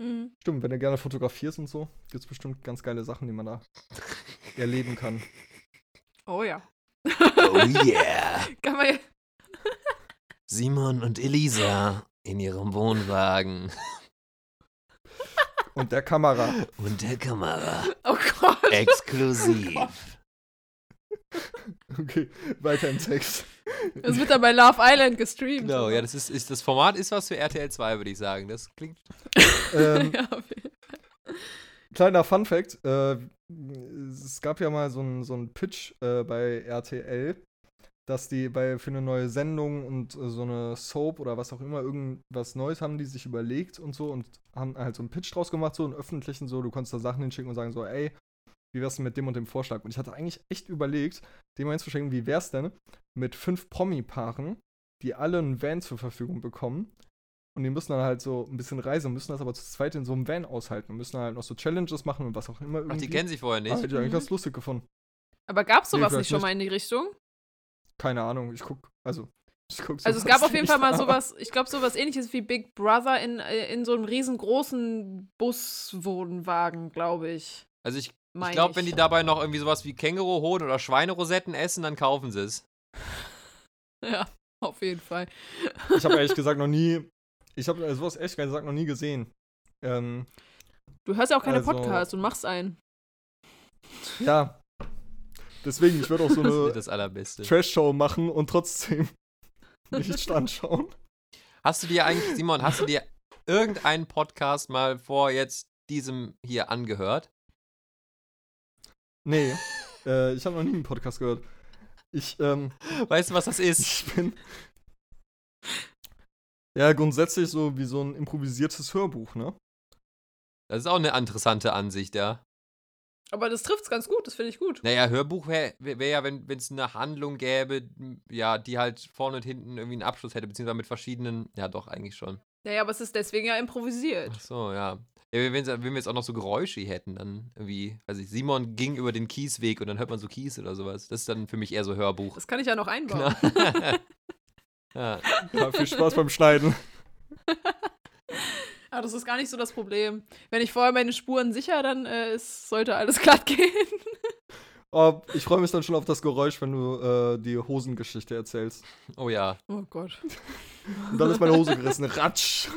Mhm. Stimmt, wenn du gerne fotografierst und so, gibt es bestimmt ganz geile Sachen, die man da erleben kann. Oh ja. oh yeah. Kann man ja. Simon und Elisa in ihrem Wohnwagen Und der Kamera. und der Kamera. Oh Gott. Exklusiv. Okay, weiter im Text. Das wird dann bei Love Island gestreamt. Genau, ja, das ist, ist das Format ist was für RTL 2, würde ich sagen. Das klingt. ähm, ja, auf jeden Kleiner Fun Fact: äh, Es gab ja mal so einen so Pitch äh, bei RTL, dass die bei für eine neue Sendung und äh, so eine Soap oder was auch immer, irgendwas Neues haben die sich überlegt und so und haben halt so einen Pitch draus gemacht, so einen öffentlichen, so, du konntest da Sachen hinschicken und sagen so, ey, wie wär's denn mit dem und dem Vorschlag? Und ich hatte eigentlich echt überlegt, dem mal hinzuschicken, wie wär's denn mit fünf Promi-Paaren, die alle einen Van zur Verfügung bekommen und die müssen dann halt so ein bisschen reisen, müssen das aber zu zweit in so einem Van aushalten und müssen halt noch so Challenges machen und was auch immer irgendwie. Ach, die kennen sich vorher Ah, nicht. hätte ich eigentlich Mhm. ganz lustig gefunden. Aber gab es Nee, sowas vielleicht nicht schon nicht. mal in die Richtung? Keine Ahnung, ich guck, also, ich guck Also es gab auf jeden Fall mal aber- sowas, ich glaube sowas ähnliches wie Big Brother in, äh, in so einem riesengroßen Buswohnwagen, glaube ich. Also ich, ich glaube, wenn die dabei noch irgendwie sowas wie Känguruhoden oder Schweinerosetten essen, dann kaufen sie es. Ja, auf jeden Fall. Ich habe ehrlich gesagt noch nie, ich habe äh, sowas echt gesagt noch nie gesehen. Ähm, Du hörst ja auch keine Also- Podcasts und machst einen. ja. Deswegen, ich würde auch so eine das Allerbeste. Trash-Show machen und trotzdem nicht anschauen. Hast du dir eigentlich, Simon, hast du dir irgendeinen Podcast mal vor jetzt diesem hier angehört? Nee, äh, ich habe noch nie einen Podcast gehört. Ich, ähm, Weißt du, was das ist? ich bin. Ja, grundsätzlich so wie so ein improvisiertes Hörbuch, ne? Das ist auch eine interessante Ansicht, ja. Aber das trifft's ganz gut, das finde ich gut. Naja, Hörbuch wäre wär ja, wenn es eine Handlung gäbe, ja, die halt vorne und hinten irgendwie einen Abschluss hätte, beziehungsweise mit verschiedenen, ja doch, eigentlich schon. Naja, aber es ist deswegen ja improvisiert. Ach so, ja. Ja, wenn, wenn wir jetzt auch noch so Geräusche hätten, dann irgendwie, also Simon ging über den Kiesweg und dann hört man so Kies oder sowas. Das ist dann für mich eher so Hörbuch. Das kann ich ja noch einbauen. ja. Ja, viel Spaß beim Schneiden. Aber das ist gar nicht so das Problem. Wenn ich vorher meine Spuren sicher, dann äh, ist, sollte alles glatt gehen. Oh, ich freue mich dann schon auf das Geräusch, wenn du äh, die Hosengeschichte erzählst. Oh ja. Oh Gott. Und dann ist meine Hose gerissen. Ratsch.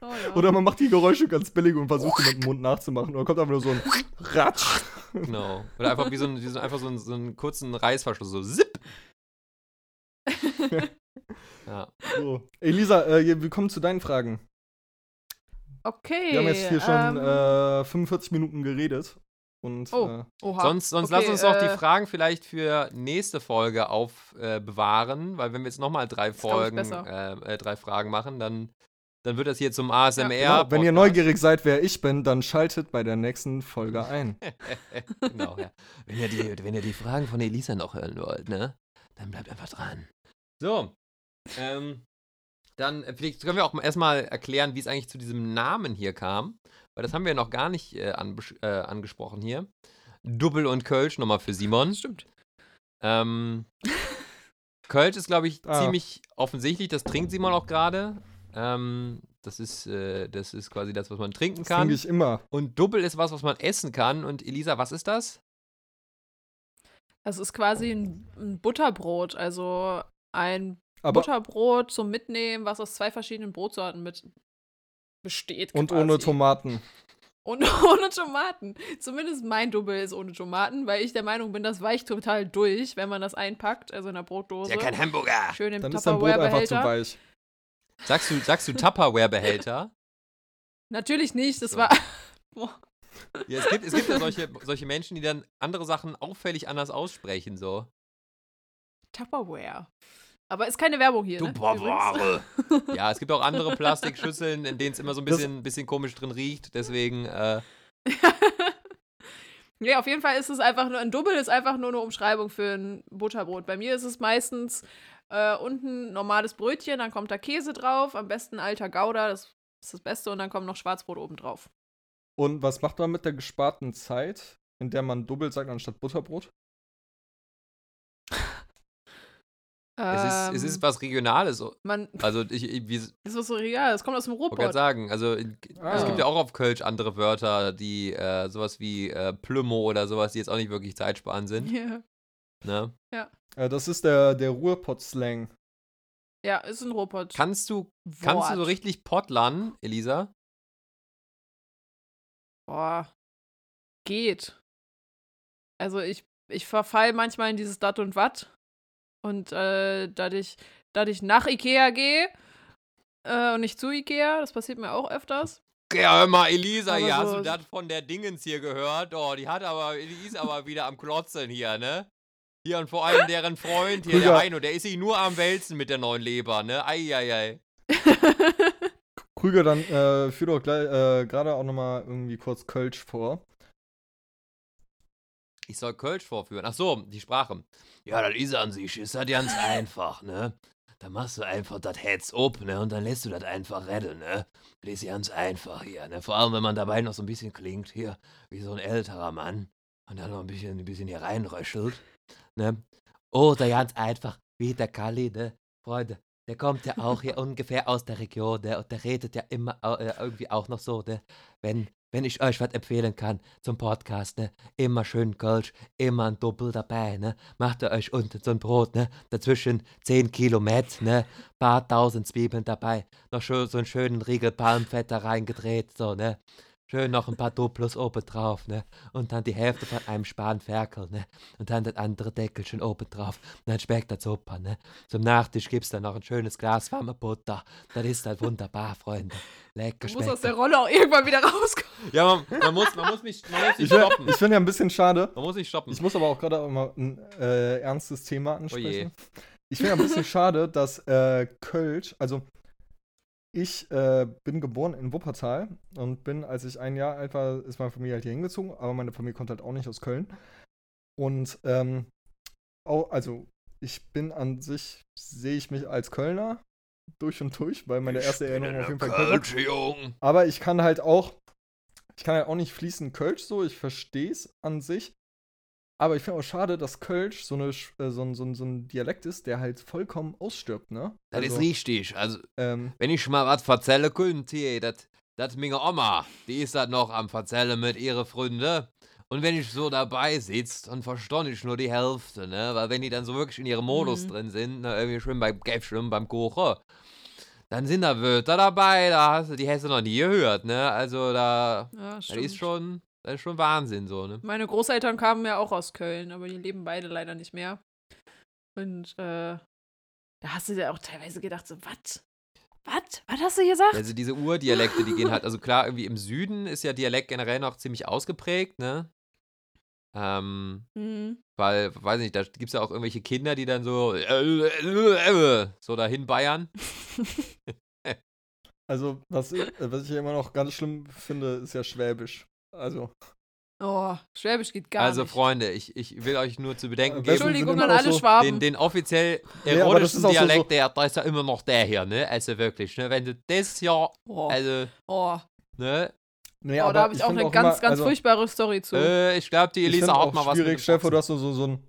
Oh, ja. Oder man macht die Geräusche ganz billig und versucht sie mit dem Mund nachzumachen. Oder kommt einfach nur so ein Ratsch. Genau. Oder einfach wie so ein, wie so, einfach so, ein, so einen kurzen Reißverschluss, so zip. ja. So. Elisa, äh, wir kommen zu deinen Fragen. Okay. Wir haben jetzt hier schon ähm, äh, 45 Minuten geredet. Und Oh. äh, Oha. Sonst, sonst Okay, lass uns doch die äh, Fragen vielleicht für nächste Folge aufbewahren, äh, weil wenn wir jetzt nochmal drei Folgen, äh, äh, drei Fragen machen, dann, dann wird das hier zum ASMR. genau, wenn ihr neugierig seid, wer ich bin, dann schaltet bei der nächsten Folge ein. genau, ja. Wenn ihr, die, wenn ihr die Fragen von Elisa noch hören wollt, ne? Dann bleibt einfach dran. So. Ähm, dann äh, vielleicht können wir auch mal erstmal erklären, wie es eigentlich zu diesem Namen hier kam. Weil das haben wir noch gar nicht äh, äh, angesprochen hier. Double und Kölsch nochmal für Simon. Stimmt. Ähm, Kölsch ist, glaube ich, Ah. ziemlich offensichtlich. Das trinkt Simon auch gerade. Ähm, das ist, äh, das ist quasi das, was man trinken kann. trinke ich immer. Und Double ist was, was man essen kann. Und Elisa, was ist das? Das ist quasi ein, ein Butterbrot. Also ein Aber Butterbrot zum Mitnehmen, was aus zwei verschiedenen Brotsorten mit besteht. und quasi. ohne Tomaten. Und ohne Tomaten. Zumindest mein Double ist ohne Tomaten, weil ich der Meinung bin, das weicht total durch, wenn man das einpackt, also in der Brotdose. Hamburger. Schön im Dann ist dein Brot einfach zu Tupperware-Behälter. weich. Sagst du, sagst du Tupperware-Behälter? Natürlich nicht, das So. war. Boah. Ja, es gibt, es gibt ja solche, solche Menschen, die dann andere Sachen auffällig anders aussprechen, so. Tupperware. Aber ist keine Werbung hier. Ne? Tupperware. Ja, es gibt auch andere Plastikschüsseln, in denen es immer so ein bisschen, bisschen komisch drin riecht. Deswegen, äh, ja, auf jeden Fall ist es einfach nur, ein Double ist einfach nur eine Umschreibung für ein Butterbrot. Bei mir ist es meistens äh, unten normales Brötchen, dann kommt da Käse drauf, am besten alter Gouda, das ist das Beste, und dann kommt noch Schwarzbrot oben drauf. Und was macht man mit der gesparten Zeit, in der man Double sagt anstatt Butterbrot? es, ist, es ist was Regionales. Ähm, Man, Also, ich, ich wie, das ist so real, das kommt aus dem wollte gerade Ruhrpott. sagen, also in- Ah. es gibt ja auch auf Kölsch andere Wörter, die äh, sowas wie äh, Plümo oder sowas, die jetzt auch nicht wirklich zeitsparend sind. Ja. Ne? Äh, das ist der, der Ruhrpott-Slang. ja, ist ein Ruhrpott. Kannst du, kannst du so richtig pottlern, Elisa? Boah. Geht. Also ich, ich verfall manchmal in dieses Dat und Wat. Und äh, da ich, da ich nach Ikea gehe äh, und nicht zu Ikea, das passiert mir auch öfters. Ja, hör mal, Elisa, hier, hast so- du das von der Dingens hier gehört? Oh, die hat aber, die ist aber wieder am Klotzeln hier, ne? Hier und vor allem deren Freund hier, der Krüger. Heino, der ist sich nur am Wälzen mit der neuen Leber, ne? Eieiei. Krüger, dann äh, führ doch äh, gerade auch nochmal irgendwie kurz Kölsch vor. Ich soll Kölsch vorführen. Ach so, die Sprache. Ja, das ist an sich, ist das ganz einfach, ne? Da machst du einfach das Heads up, ne? Und dann lässt du das einfach retten, ne? Das ist ganz einfach hier, ne? Vor allem, wenn man dabei noch so ein bisschen klingt, hier, wie so ein älterer Mann. Und dann noch ein bisschen, ein bisschen hier reinröschelt, ne? Oder ganz einfach, wie der Kalli, ne? Freunde, der kommt ja auch hier ungefähr aus der Region, ne? Und der redet ja immer äh, irgendwie auch noch so, ne? Wenn, wenn ich euch was empfehlen kann zum Podcast, ne? Immer schön Kölsch, immer ein Doppel dabei, ne? Macht ihr euch unten so ein Brot, ne? Dazwischen 10 Kilo Met, ne? Paar tausend Zwiebeln dabei, noch schön, so einen schönen Riegel Palmfett da reingedreht, so, ne? Schön noch ein paar Duplos oben drauf, ne? Und dann die Hälfte von einem Spanferkel, ne? Und dann das andere Deckelchen oben drauf. Und dann schmeckt das super, ne? Zum Nachtisch gibt's dann noch ein schönes Glas warme Butter. Das ist halt wunderbar, Freunde. Lecker Du musst aus schmeckt. der Rolle auch irgendwann wieder rauskommen. Ja, man, man, muss, man muss mich, man muss Ich, wär- stoppen. ich finde ja ein bisschen schade. Man muss sich stoppen. Ich muss aber auch gerade auch mal ein äh, ernstes Thema Oh ansprechen. ich finde ja ein bisschen schade, dass äh, Kölsch, also ich äh, bin geboren in Wuppertal und bin, als ich ein Jahr alt war, ist meine Familie halt hier hingezogen, aber meine Familie kommt halt auch nicht aus Köln. Und ähm, auch, also ich bin an sich, sehe ich mich als Kölner, durch und durch, weil meine erste Erinnerung auf jeden Fall Kölsch. Jung. Aber ich kann halt auch, ich kann halt auch nicht fließend Kölsch so, ich verstehe es an sich. Aber ich finde auch schade, dass Kölsch so, eine, äh, so, ein, so, ein, so ein Dialekt ist, der halt vollkommen ausstirbt, ne? Das ist Also, richtig. Also, ähm, wenn ich mal was verzählen könnte, das das meine Oma, die ist das noch am Verzählen mit ihren Freunden. Und wenn ich so dabei sitze, dann verstehe ich nur die Hälfte, ne? Weil wenn die dann so wirklich in ihrem Modus Mhm. drin sind, ne, irgendwie schön beim Gäfschwimmen, beim Kochen, dann sind da Wörter dabei, da hast du, die hast du noch nie gehört, ne? Also da, Ja, das ist schon, das ist schon Wahnsinn, so, ne? Meine Großeltern kamen ja auch aus Köln, aber die leben beide leider nicht mehr. Und äh, da hast du dir auch teilweise gedacht, so, was? Was? Was hast du gesagt? Also diese Urdialekte, die gehen halt, also klar, irgendwie im Süden ist ja Dialekt generell noch ziemlich ausgeprägt, ne? Ähm, Mhm. weil, weiß nicht, da gibt es ja auch irgendwelche Kinder, die dann so so dahin bayern. also, was ich, äh, was ich ja immer noch ganz schlimm finde, ist ja Schwäbisch. Also, Oh, Schwäbisch geht gar also nicht. Freunde, ich, ich will euch nur zu bedenken Äh, geben, Entschuldigung an auch alle so- Schwaben. den, den offiziell Ja, erotischen ist auch so- Dialekt, der, da ist ja immer noch der hier, ne? Also wirklich, ne? Wenn du das ja, oh, also, oh. ne? nee, oh da habe ich auch find eine ganz, immer, ganz also, furchtbare Story zu. Äh, ich glaube, die ich Elisa hat auch mal was schwierig. Stell dir vor, du hast so, so, so ein.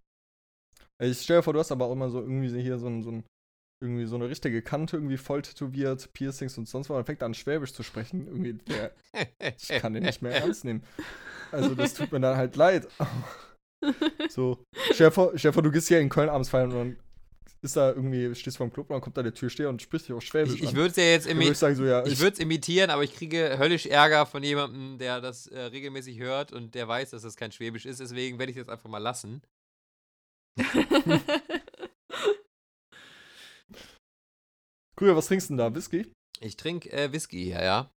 Ich stell dir vor, du hast aber auch immer so irgendwie so hier so ein, so ein irgendwie so eine richtige Kante irgendwie voll tätowiert, Piercings und sonst was. Dann fängt er an Schwäbisch zu sprechen. Irgendwie, der, ich kann den nicht mehr ernst nehmen. Also das tut mir dann halt leid. so, vor, du gehst hier in Köln abends feiern und dann ist da irgendwie, stehst vor dem Club und dann kommt da der Türsteher und spricht dich auf Schwäbisch Ich, ich würde es ja jetzt imi ich sagen so, ja, ich ich, würde es imitieren, aber ich kriege höllisch Ärger von jemandem, der das äh, regelmäßig hört und der weiß, dass das kein Schwäbisch ist. Deswegen werde ich es jetzt einfach mal lassen. Cool, was trinkst du denn da? Whisky? Ich trinke äh, Whisky hier, ja.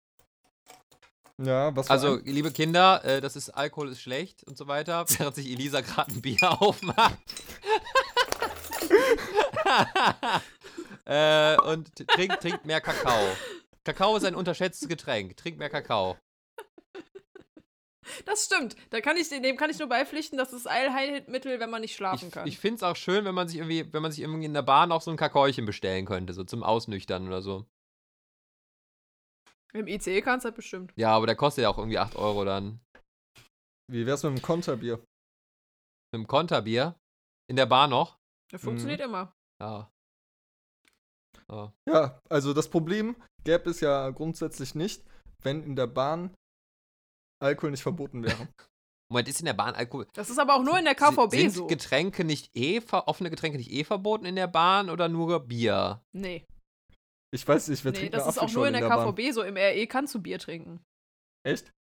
Ja, was Also, ein? liebe Kinder, äh, das ist Alkohol ist schlecht und so weiter, während sich Elisa gerade ein Bier aufmacht. äh, und trinkt, trinkt mehr Kakao. Kakao ist ein unterschätztes Getränk. Trink mehr Kakao. Das stimmt. Da kann ich, dem kann ich nur beipflichten, das ist Allheilmittel, wenn man nicht schlafen Ich, kann. ich finde es auch schön, wenn man sich irgendwie, wenn man sich irgendwie in der Bahn auch so ein Kakaochen bestellen könnte, so zum Ausnüchtern oder so. Im ICE kannst du halt bestimmt. Ja, aber der kostet ja auch irgendwie 8 Euro dann. Wie wär's mit dem Konterbier? Mit dem Konterbier. In der Bar noch. Das funktioniert immer. Ja. Ja. Ja, also das Problem gäbe es ja grundsätzlich nicht, wenn in der Bahn Alkohol nicht verboten wäre. Moment, ist in der Bahn Alkohol? Das ist aber auch nur in der KVB sind so. Getränke nicht eh, ver- offene Getränke nicht eh verboten in der Bahn oder nur Bier? Nee, Ich weiß nicht, wer nee trinkt das ist auch nur in der, Bahn? KVB so. Im RE kannst du Bier trinken. Echt?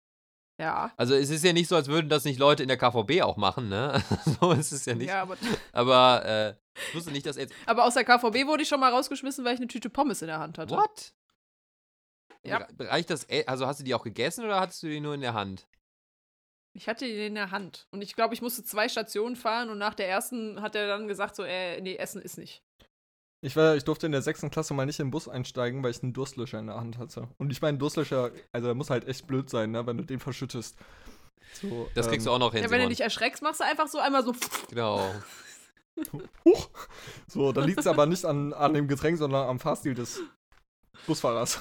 Ja. Also es ist ja nicht so, als würden das nicht Leute in der KVB auch machen, ne? so ist es ja nicht. Ja, aber, Aber äh, ich wusste nicht, dass jetzt. aber aus der KVB wurde ich schon mal rausgeschmissen, weil ich eine Tüte Pommes in der Hand hatte. What? Ja. Re- Reicht das, e- also hast du die auch gegessen oder hattest du die nur in der Hand? Ich hatte die in der Hand. Und ich glaube, ich musste zwei Stationen fahren und nach der ersten hat er dann gesagt, so, äh, nee, Essen ist nicht. Ich, war, ich durfte in der sechsten Klasse mal nicht in den Bus einsteigen, weil ich einen Durstlöscher in der Hand hatte. Und ich meine, Durstlöscher, also der muss halt echt blöd sein, ne, wenn du den verschüttest. So, Das kriegst du ähm, auch noch hin. Ja, wenn du Simon. dich erschreckst, machst du einfach so einmal so. Genau. Huch! So, da liegt es aber nicht an, an dem Getränk, sondern am Fahrstil des Busfahrers.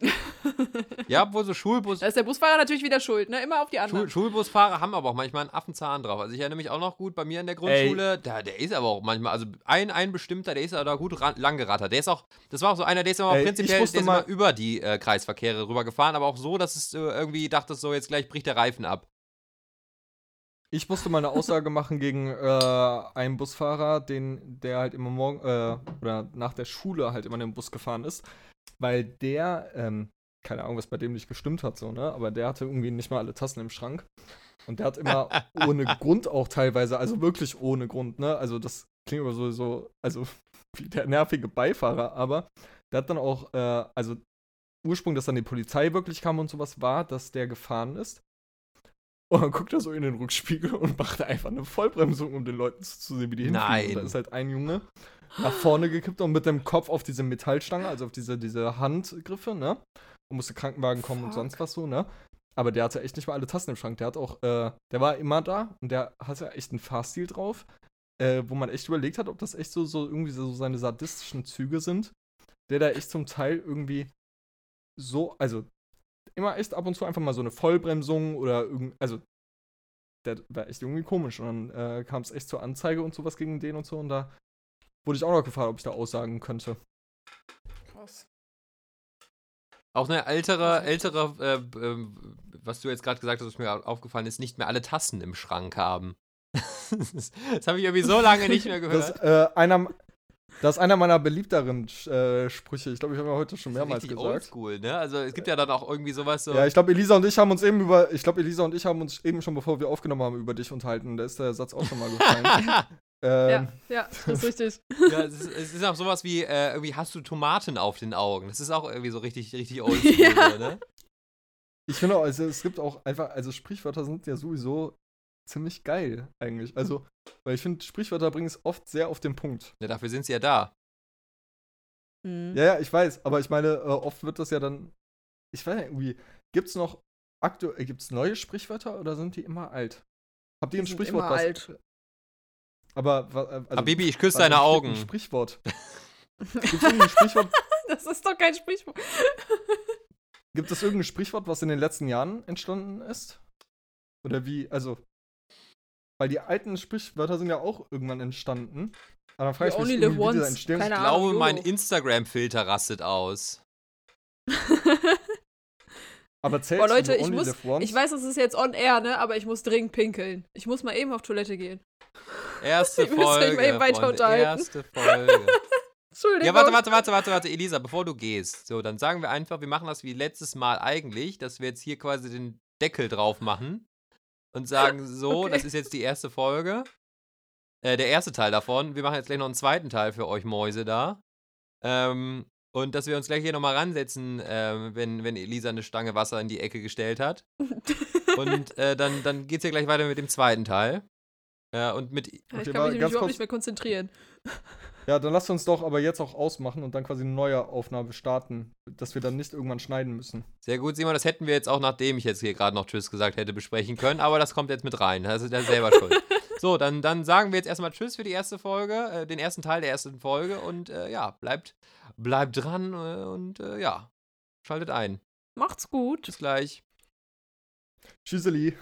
Ja, obwohl so Schulbus. Da ist der Busfahrer natürlich wieder schuld, ne? Immer auf die anderen. Schul Schulbusfahrer haben aber auch manchmal einen Affenzahn drauf. Also ich erinnere mich auch noch gut bei mir in der Grundschule, da, der ist aber auch manchmal, also ein, ein bestimmter, der ist aber da gut lang gerattert. Der ist auch, das war auch so einer, der ist aber Ey, prinzipiell der mal- immer über die äh, Kreisverkehre rübergefahren, aber auch so, dass es äh, irgendwie dachte so, jetzt gleich bricht der Reifen ab. Ich musste mal eine Aussage machen gegen äh, einen Busfahrer, den, der halt immer morgen äh, oder nach der Schule halt immer in den Bus gefahren ist, weil der, ähm, keine Ahnung, was bei dem nicht gestimmt hat, so, ne? Aber der hatte irgendwie nicht mal alle Tassen im Schrank. Und der hat immer ohne Grund auch teilweise, also wirklich ohne Grund, ne? Also das klingt aber sowieso, also wie der nervige Beifahrer, aber der hat dann auch, äh, also Ursprung, dass dann die Polizei wirklich kam und sowas war, dass der gefahren ist. Und dann guckt er so in den Rückspiegel und macht einfach eine Vollbremsung, um den Leuten zuzusehen, wie die hinfliegen. Nein. Da ist halt ein Junge nach vorne gekippt und mit dem Kopf auf diese Metallstange, also auf diese, diese Handgriffe, ne? Und musste Krankenwagen kommen und Fuck. sonst was so, ne? Aber der hatte echt nicht mal alle Tassen im Schrank. Der hat auch, äh, der war immer da und der hatte echt einen Fahrstil drauf, äh, wo man echt überlegt hat, ob das echt so, so irgendwie so seine sadistischen Züge sind. der da echt zum Teil irgendwie so, also immer echt ab und zu einfach mal so eine Vollbremsung oder irgend, also der war echt irgendwie komisch. Und dann äh, kam es echt zur Anzeige und sowas gegen den und so. Und da wurde ich auch noch gefragt, ob ich da aussagen könnte. Krass. Auch eine ältere, ältere, äh, äh, was du jetzt gerade gesagt hast, was mir aufgefallen ist, nicht mehr alle Tassen im Schrank haben. das das habe ich irgendwie so lange nicht mehr Das, gehört. äh, einer, das ist einer meiner beliebteren äh, Sprüche. Ich glaube, ich habe ja heute schon mehrmals Richtig gesagt. oldschool, ne? Also es gibt ja dann auch irgendwie sowas so. Ja, ich glaube, Elisa und ich haben uns eben über, ich glaube, Elisa und ich haben uns eben schon, bevor wir aufgenommen haben, über dich unterhalten. Da ist der Satz auch schon mal gefallen. ähm, Ja, ja, das ist richtig. Ja, es, ist, es ist auch sowas wie, äh, irgendwie hast du Tomaten auf den Augen. Das ist auch irgendwie so richtig, richtig oldschool, Ja. ne? Ich finde auch, also es gibt auch einfach, also Sprichwörter sind ja sowieso ziemlich geil eigentlich. Also, weil ich finde, Sprichwörter bringen es oft sehr auf den Punkt. Ja, dafür sind sie ja da. Mhm. Ja, ja, ich weiß, aber ich meine, äh, oft wird das ja dann, ich weiß nicht, irgendwie, gibt es noch aktuell, gibt es neue Sprichwörter oder sind die immer alt? Habt ihr ein Sprichwort, immer was, alt. aber, äh, also, Habibi, ich küsse was deine Augen. Ein Sprichwort. Gibt es irgendein Sprichwort, Das ist doch kein Sprichwort. gibt es irgendein Sprichwort, was in den letzten Jahren entstanden ist? Oder wie, also, weil die alten Sprichwörter sind ja auch irgendwann entstanden. Aber dann frage ich mich, live once. entstehen. Keine Ich Ahnung, glaube, mein YOLO. Instagram-Filter rastet aus. Aber zählt Boah, Leute, ich muss, ich weiß, es ist jetzt on air, ne, aber ich muss dringend pinkeln. Ich muss mal eben auf Toilette gehen. Erste euch Folge. mal eben weiter unterhalten. erste Folge. Entschuldigung. Ja, warte, warte, warte, warte, warte, Elisa, bevor du gehst. So, dann sagen wir einfach, wir machen das wie letztes Mal eigentlich, dass wir jetzt hier quasi den Deckel drauf machen und sagen, so, Okay. das ist jetzt die erste Folge. Äh, der erste Teil davon. Wir machen jetzt gleich noch einen zweiten Teil für euch Mäuse da. Ähm, und dass wir uns gleich hier nochmal ransetzen, ähm, wenn, wenn Elisa eine Stange Wasser in die Ecke gestellt hat. Und äh, dann, dann geht's hier gleich weiter mit dem zweiten Teil. Ja, und mit. Ja, ich Okay, kann mich überhaupt nicht mehr konzentrieren. Ja, dann lasst uns doch aber jetzt auch ausmachen und dann quasi eine neue Aufnahme starten, dass wir dann nicht irgendwann schneiden müssen. Sehr gut, Simon, das hätten wir jetzt auch, nachdem ich jetzt hier gerade noch Tschüss gesagt hätte, besprechen können, aber das kommt jetzt mit rein. Das ist ja selber schuld. So, dann, dann sagen wir jetzt erstmal Tschüss für die erste Folge, äh, den ersten Teil der ersten Folge und äh, ja, bleibt, bleibt dran äh, und äh, ja, schaltet ein. Macht's gut. Bis gleich. Tschüsseli.